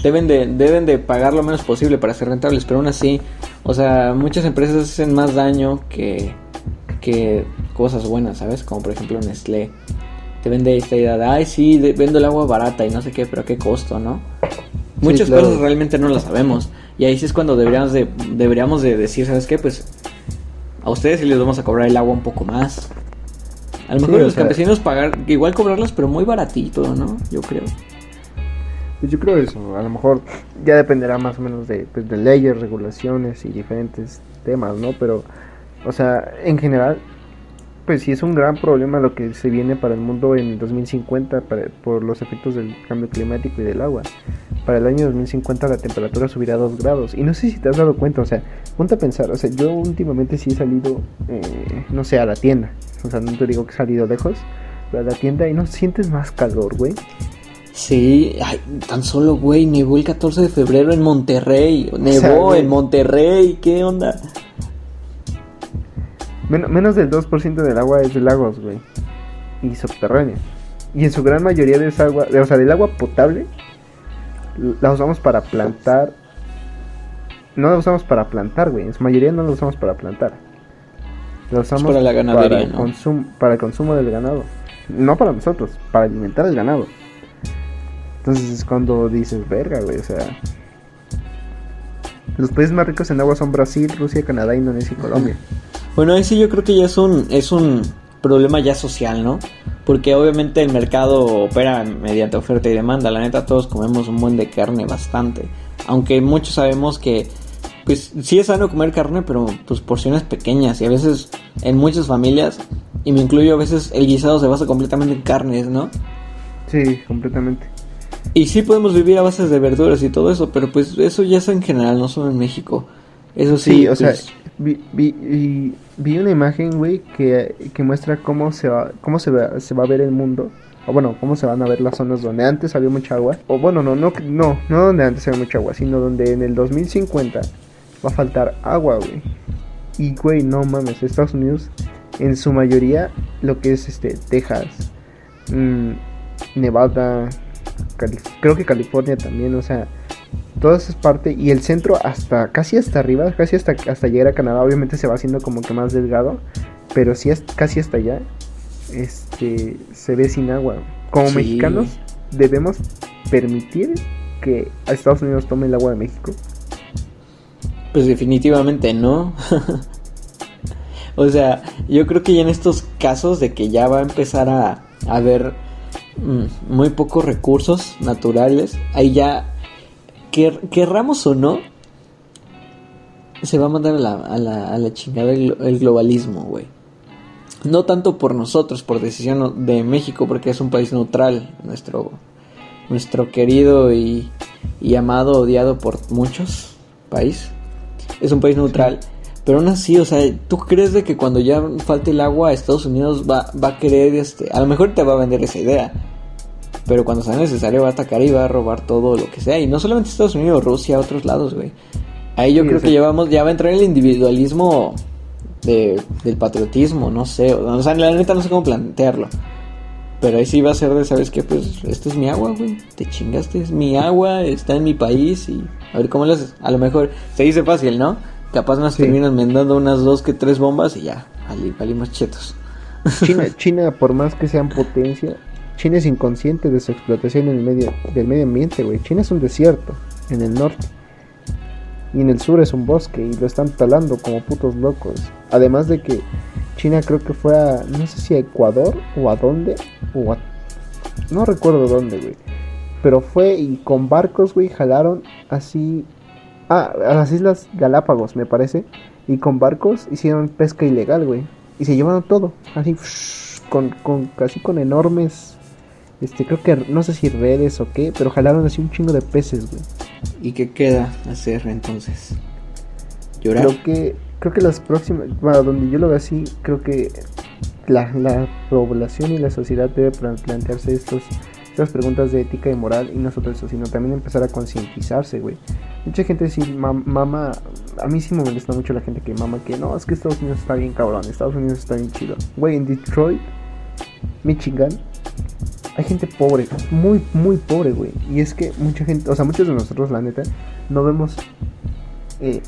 deben de, deben de pagar lo menos posible para ser rentables, pero aún así, o sea, muchas empresas hacen más daño que, que cosas buenas, ¿sabes? Como por ejemplo Nestlé. Te vende esta idea de, ay, sí, de- vendo el agua barata y no sé qué, pero a qué costo, ¿no? Muchas claro. cosas realmente no las sabemos. Y ahí sí es cuando deberíamos de, deberíamos de decir, ¿sabes qué? Pues a ustedes sí les vamos a cobrar el agua un poco más. A lo mejor los sea- campesinos pagar, igual cobrarlas, pero muy baratito, ¿no? Yo creo. Pues yo creo eso, a lo mejor ya dependerá más o menos de, pues, de leyes, regulaciones y diferentes temas, ¿no? Pero O sea, en general, pues sí es un gran problema lo que se viene para el mundo en 2050 por los efectos del cambio climático y del agua. Para el año 2050 la temperatura subirá a 2 grados. Y no sé si te has dado cuenta, o sea, ponte a pensar, o sea, yo últimamente sí he salido, eh, no sé, a la tienda. O sea, no te digo que he salido lejos, pero a la tienda y no sientes más calor, güey. Sí, ay, tan solo, güey, nevó el 14 de febrero en Monterrey. Nevó en Monterrey, ¿qué onda? Menos del 2% del agua es de lagos, güey. Y subterránea. Y en su gran mayoría de esa agua, o sea, del agua potable, la usamos para plantar. No la usamos para plantar, güey. En su mayoría no la usamos para plantar. La usamos para la ganadería, para, el consumo, para el consumo del ganado. No para nosotros, para alimentar el ganado. Entonces es cuando dices, verga, güey, o sea. Los países más ricos en agua son Brasil, Rusia, Canadá, Indonesia y Colombia. Bueno, ahí sí yo creo que ya es un, es un problema ya social, ¿no? Porque obviamente el mercado opera mediante oferta y demanda. La neta, todos comemos un buen de carne bastante. Aunque muchos sabemos que, pues sí es sano comer carne, pero pues porciones pequeñas. Y a veces en muchas familias, y me incluyo a veces, el guisado se basa completamente en carnes, ¿no? Sí, completamente. Y sí podemos vivir a bases de verduras y todo eso, pero pues eso ya es en general, no solo en México. Eso sí, o sea, pues, vi, vi, vi, una imagen, güey, que, muestra cómo se va, cómo se va, se va a ver el mundo. O bueno, cómo se van a ver las zonas donde antes había mucha agua. O bueno, no, no, no, no donde antes había mucha agua, sino donde en el 2050 va a faltar agua, güey. Y, güey, no mames, Estados Unidos, en su mayoría, lo que es este, Texas, mmm, Nevada, creo que California también, o sea, toda esa parte y el centro hasta casi hasta arriba, casi hasta, hasta llegar a Canadá, obviamente se va haciendo como que más delgado, pero sí es casi hasta allá, este, se ve sin agua. Como mexicanos debemos permitir que a Estados Unidos tome el agua de México. Pues definitivamente no. o sea, yo creo que ya en estos casos de que ya va a empezar a haber mm, muy pocos recursos naturales, ahí ya querramos o no, se va a mandar a la, a la, a la chingada el, globalismo, güey. No tanto por nosotros, por decisión de México, porque es un país neutral, nuestro, nuestro querido y, y amado, odiado por muchos país. Es un país neutral. Pero aún así, o sea, ¿tú crees de que cuando ya falte el agua, Estados Unidos va, va a querer, este, a lo mejor te va a vender esa idea, pero cuando sea necesario va a atacar y va a robar todo lo que sea. Y no solamente Estados Unidos, Rusia, otros lados, güey. Ahí yo creo que llevamos, ya va a entrar el individualismo de, del patriotismo, no sé. O sea, la neta no sé cómo plantearlo. Pero ahí sí va a ser de, ¿sabes qué? Pues esto es mi agua, güey. Te chingaste, es mi agua, está en mi país y a ver cómo lo haces. A lo mejor se dice fácil, ¿no? Capaz nos terminan mandando unas dos que tres bombas y ya, valimos chetos. China, China, por más que sean potencia, China es inconsciente de su explotación en el medio, del medio ambiente, güey. China es un desierto en el norte. Y en el sur es un bosque y lo están talando como putos locos. Además de que China creo que fue a, no sé si a Ecuador o a dónde, o no recuerdo dónde, güey. Pero fue y con barcos, güey, jalaron así, ah, a las Islas Galápagos, me parece. Y con barcos hicieron pesca ilegal, güey. Y se llevaron todo, así, con, con, casi con enormes este, creo que no sé si redes o qué, pero jalaron así un chingo de peces, güey. ¿Y qué queda hacer entonces? ¿Llorar? Creo que, creo que las próximas, bueno, donde yo lo veo así, creo que la, la población y la sociedad debe plantearse estos, estas preguntas de ética y moral y no solo eso, sino también empezar a concientizarse, güey. Mucha gente dice, mama, a mí sí me molesta mucho la gente que mama que no, es que Estados Unidos está bien cabrón, Estados Unidos está bien chido. Güey, en Detroit, Michigan, hay gente pobre, muy, muy pobre, güey. Y es que mucha gente, o sea, muchos de nosotros, la neta, no vemos eh,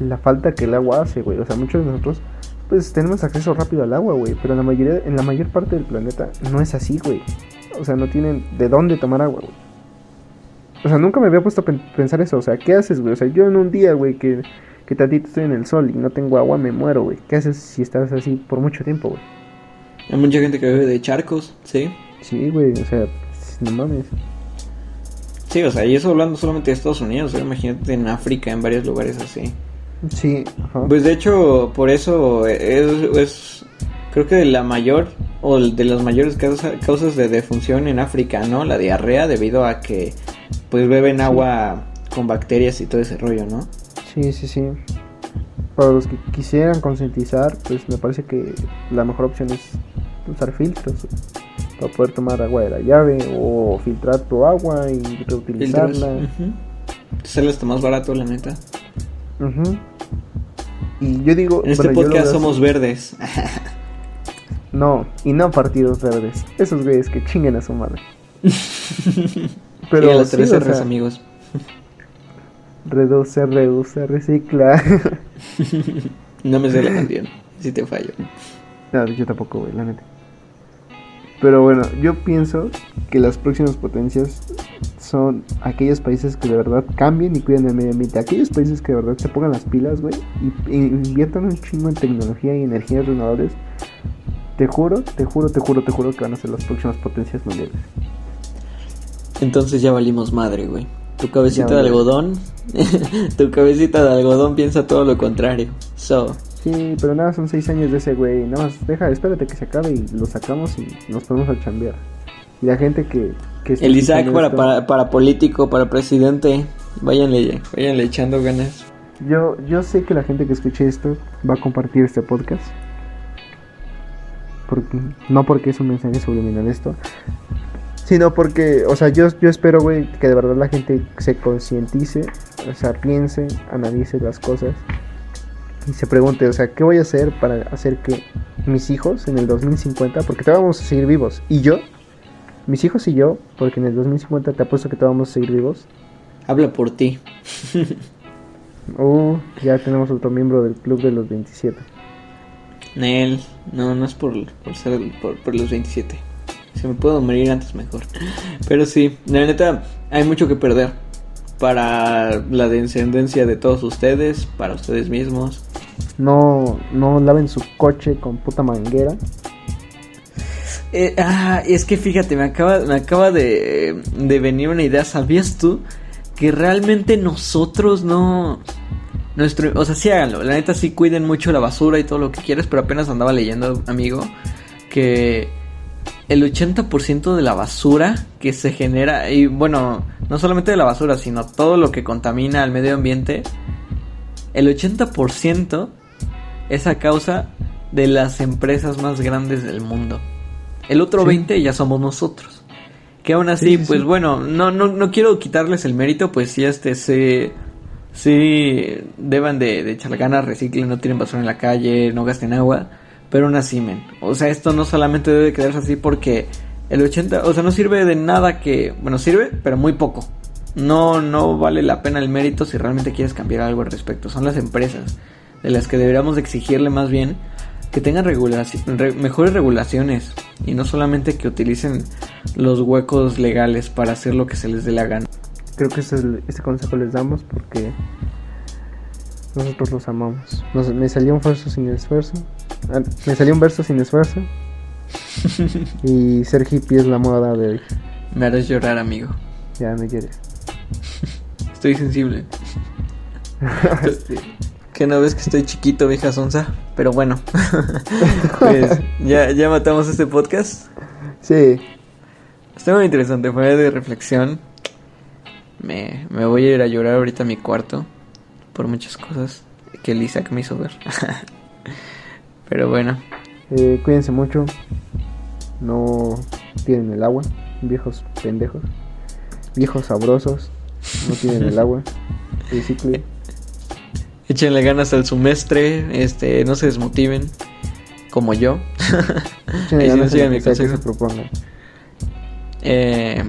la falta que el agua hace, güey. O sea, muchos de nosotros, pues tenemos acceso rápido al agua, güey. Pero en la mayoría, en la mayor parte del planeta no es así, güey. O sea, no tienen de dónde tomar agua, güey. O sea, nunca me había puesto a pensar eso. O sea, ¿qué haces, güey? O sea, yo en un día, güey, que, que tantito estoy en el sol y no tengo agua, me muero, güey. ¿Qué haces si estás así por mucho tiempo, güey? Hay mucha gente que bebe de charcos, ¿sí? Sí, güey, o sea, no mames. Sí, o sea, y eso hablando solamente de Estados Unidos, imagínate en África, en varios lugares así. Sí, ajá. Pues de hecho, por eso es, es- creo que la mayor o de las mayores causa- causas de defunción en África, ¿no? La diarrea debido a que pues beben agua con bacterias y todo ese rollo, ¿no? Sí, sí, sí. Para los que quisieran concientizar, pues me parece que la mejor opción es usar filtros para poder tomar agua de la llave o filtrar tu agua y reutilizarla. Sale hasta más barato, la neta. Y yo digo, En este podcast somos verdes. No, y no partidos verdes. Esos güeyes que chinguen a su madre. y Pero a los sí, tres R's, sea, amigos. reduce, reduce, recicla. No me sé la canción, si te fallo. No, yo tampoco, güey, la neta. Pero bueno, yo pienso que las próximas potencias son aquellos países que de verdad cambien y cuiden el medio ambiente. Aquellos países que de verdad se pongan las pilas, güey, y, y inviertan un chingo en tecnología y energías renovables. Te juro, te juro, te juro, te juro que van a ser las próximas potencias mundiales. Entonces ya valimos madre, güey. Tu cabecita Ya de algodón, tu cabecita de algodón piensa todo lo contrario. So, Sí, pero nada, son seis años de ese güey. Nada más, deja, espérate que se acabe y lo sacamos y nos ponemos a chambear. Y la gente que... que el Isaac para, esto- para, para político, para presidente, váyanle, váyanle echando ganas. Yo, yo sé que la gente que escuche esto va a compartir este podcast. Porque, no porque es un mensaje subliminal esto. Sino porque, o sea, yo, yo espero, güey, que de verdad la gente se concientice. O sea, piense, analice las cosas. Y se pregunte, o sea, ¿qué voy a hacer para hacer que mis hijos en el 2050, porque te vamos a seguir vivos, y yo, mis hijos y yo, porque en el 2050 te apuesto que te vamos a seguir vivos, Habla por ti. Uh, ya tenemos otro miembro del club de los 27. Nel, no, no es por, por ser por, por los 27. Si me puedo morir antes, mejor. Pero sí, la neta, hay mucho que perder. Para la descendencia de todos ustedes, para ustedes mismos. No, no laven su coche con puta manguera. Eh, ah, es que fíjate, me acaba, me acaba de, de venir una idea. ¿Sabías tú que realmente nosotros no... Nuestro, o sea, sí háganlo. La neta sí cuiden mucho la basura y todo lo que quieras, pero apenas andaba leyendo, amigo, que el 80% de la basura que se genera, y bueno, no solamente de la basura, sino todo lo que contamina al medio ambiente, el 80% es a causa de las empresas más grandes del mundo. El otro Sí. 20 ya somos nosotros. Que aún así, Sí, sí, pues bueno, no, no, no quiero quitarles el mérito, pues sí, este, sí, sí, deban de, de echar ganas, reciclen, no tiren basura en la calle, no gasten agua, pero aún así, men. O sea, esto no solamente debe quedarse así porque el 80, o sea, no sirve de nada que, bueno, sirve, pero muy poco. No, no vale la pena el mérito si realmente quieres cambiar algo al respecto. Son las empresas de las que deberíamos de exigirle más bien que tengan regulaci- re- mejores regulaciones y no solamente que utilicen los huecos legales para hacer lo que se les dé la gana. Creo que ese, es el- ese consejo les damos porque nosotros los amamos. Nos- me salió un verso sin esfuerzo. Ah, me salió un verso sin esfuerzo. y ser hippie es la moda de hoy. Me harás llorar, amigo. Ya no quieres. Estoy sensible. Sí. Que no ves que estoy chiquito, vieja sonza. Pero bueno, pues ya, ya matamos este podcast. Sí, Está muy interesante, fue de reflexión. Me, me voy a ir a llorar ahorita a mi cuarto por muchas cosas que el Isaac me hizo ver. Pero bueno, eh, cuídense mucho. No tienen el agua, viejos pendejos. Viejos sabrosos. No tienen el agua. Reciclen. échenle ganas al semestre, este, no se desmotiven, como yo. Échenle ganas a mi que se propongan. Eh,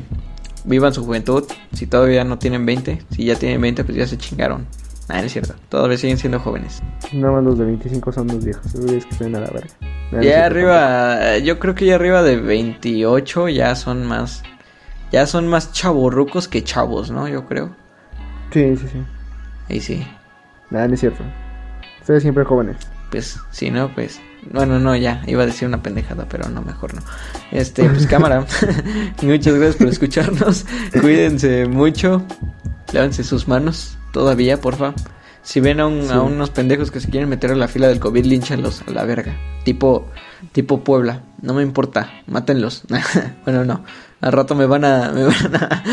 vivan su juventud, si todavía no tienen 20, si ya tienen 20 pues ya se chingaron. Ah, no es cierto, todavía siguen siendo jóvenes. Nada más los de 25 son los viejos. Güeyes que estén a la verga. No es Ya arriba, yo creo que ya arriba de 28 ya son más, ya son más chavorrucos que chavos, ¿no? Yo creo. Sí, sí, sí. Ahí sí, Nada, no es cierto. Ustedes siempre jóvenes. pues si no, pues, bueno, no, ya, iba a decir una pendejada, pero no, mejor no. Este, pues cámara, muchas gracias por escucharnos, cuídense mucho, lávense sus manos, todavía, porfa. Si ven a, un- Sí. a unos pendejos que se quieren meter a la fila del COVID, línchenlos a la verga. Tipo, tipo Puebla. No me importa, mátenlos. bueno, no. Al rato me van a, me van a,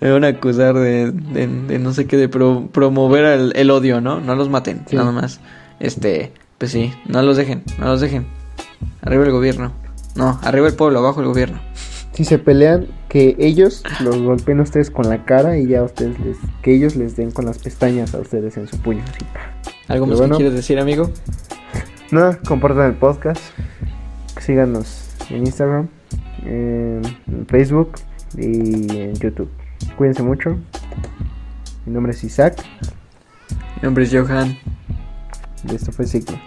me van a acusar de, de, de no sé qué, de pro- promover el, el odio, ¿no? No los maten, Sí. nada más. Este, pues sí, no los dejen, no los dejen. Arriba el gobierno. No, arriba el pueblo, abajo el gobierno. Si se pelean, que ellos los golpeen a ustedes con la cara y ya ustedes les, que ellos les den con las pestañas a ustedes en su puño. así. ¿Algo más bueno. que quieres decir, amigo? Nada, compartan el podcast. Síganos en Instagram, en Facebook y en YouTube. Cuídense mucho. Mi nombre es Isaac Mi nombre es Johan. y esto fue Sigma.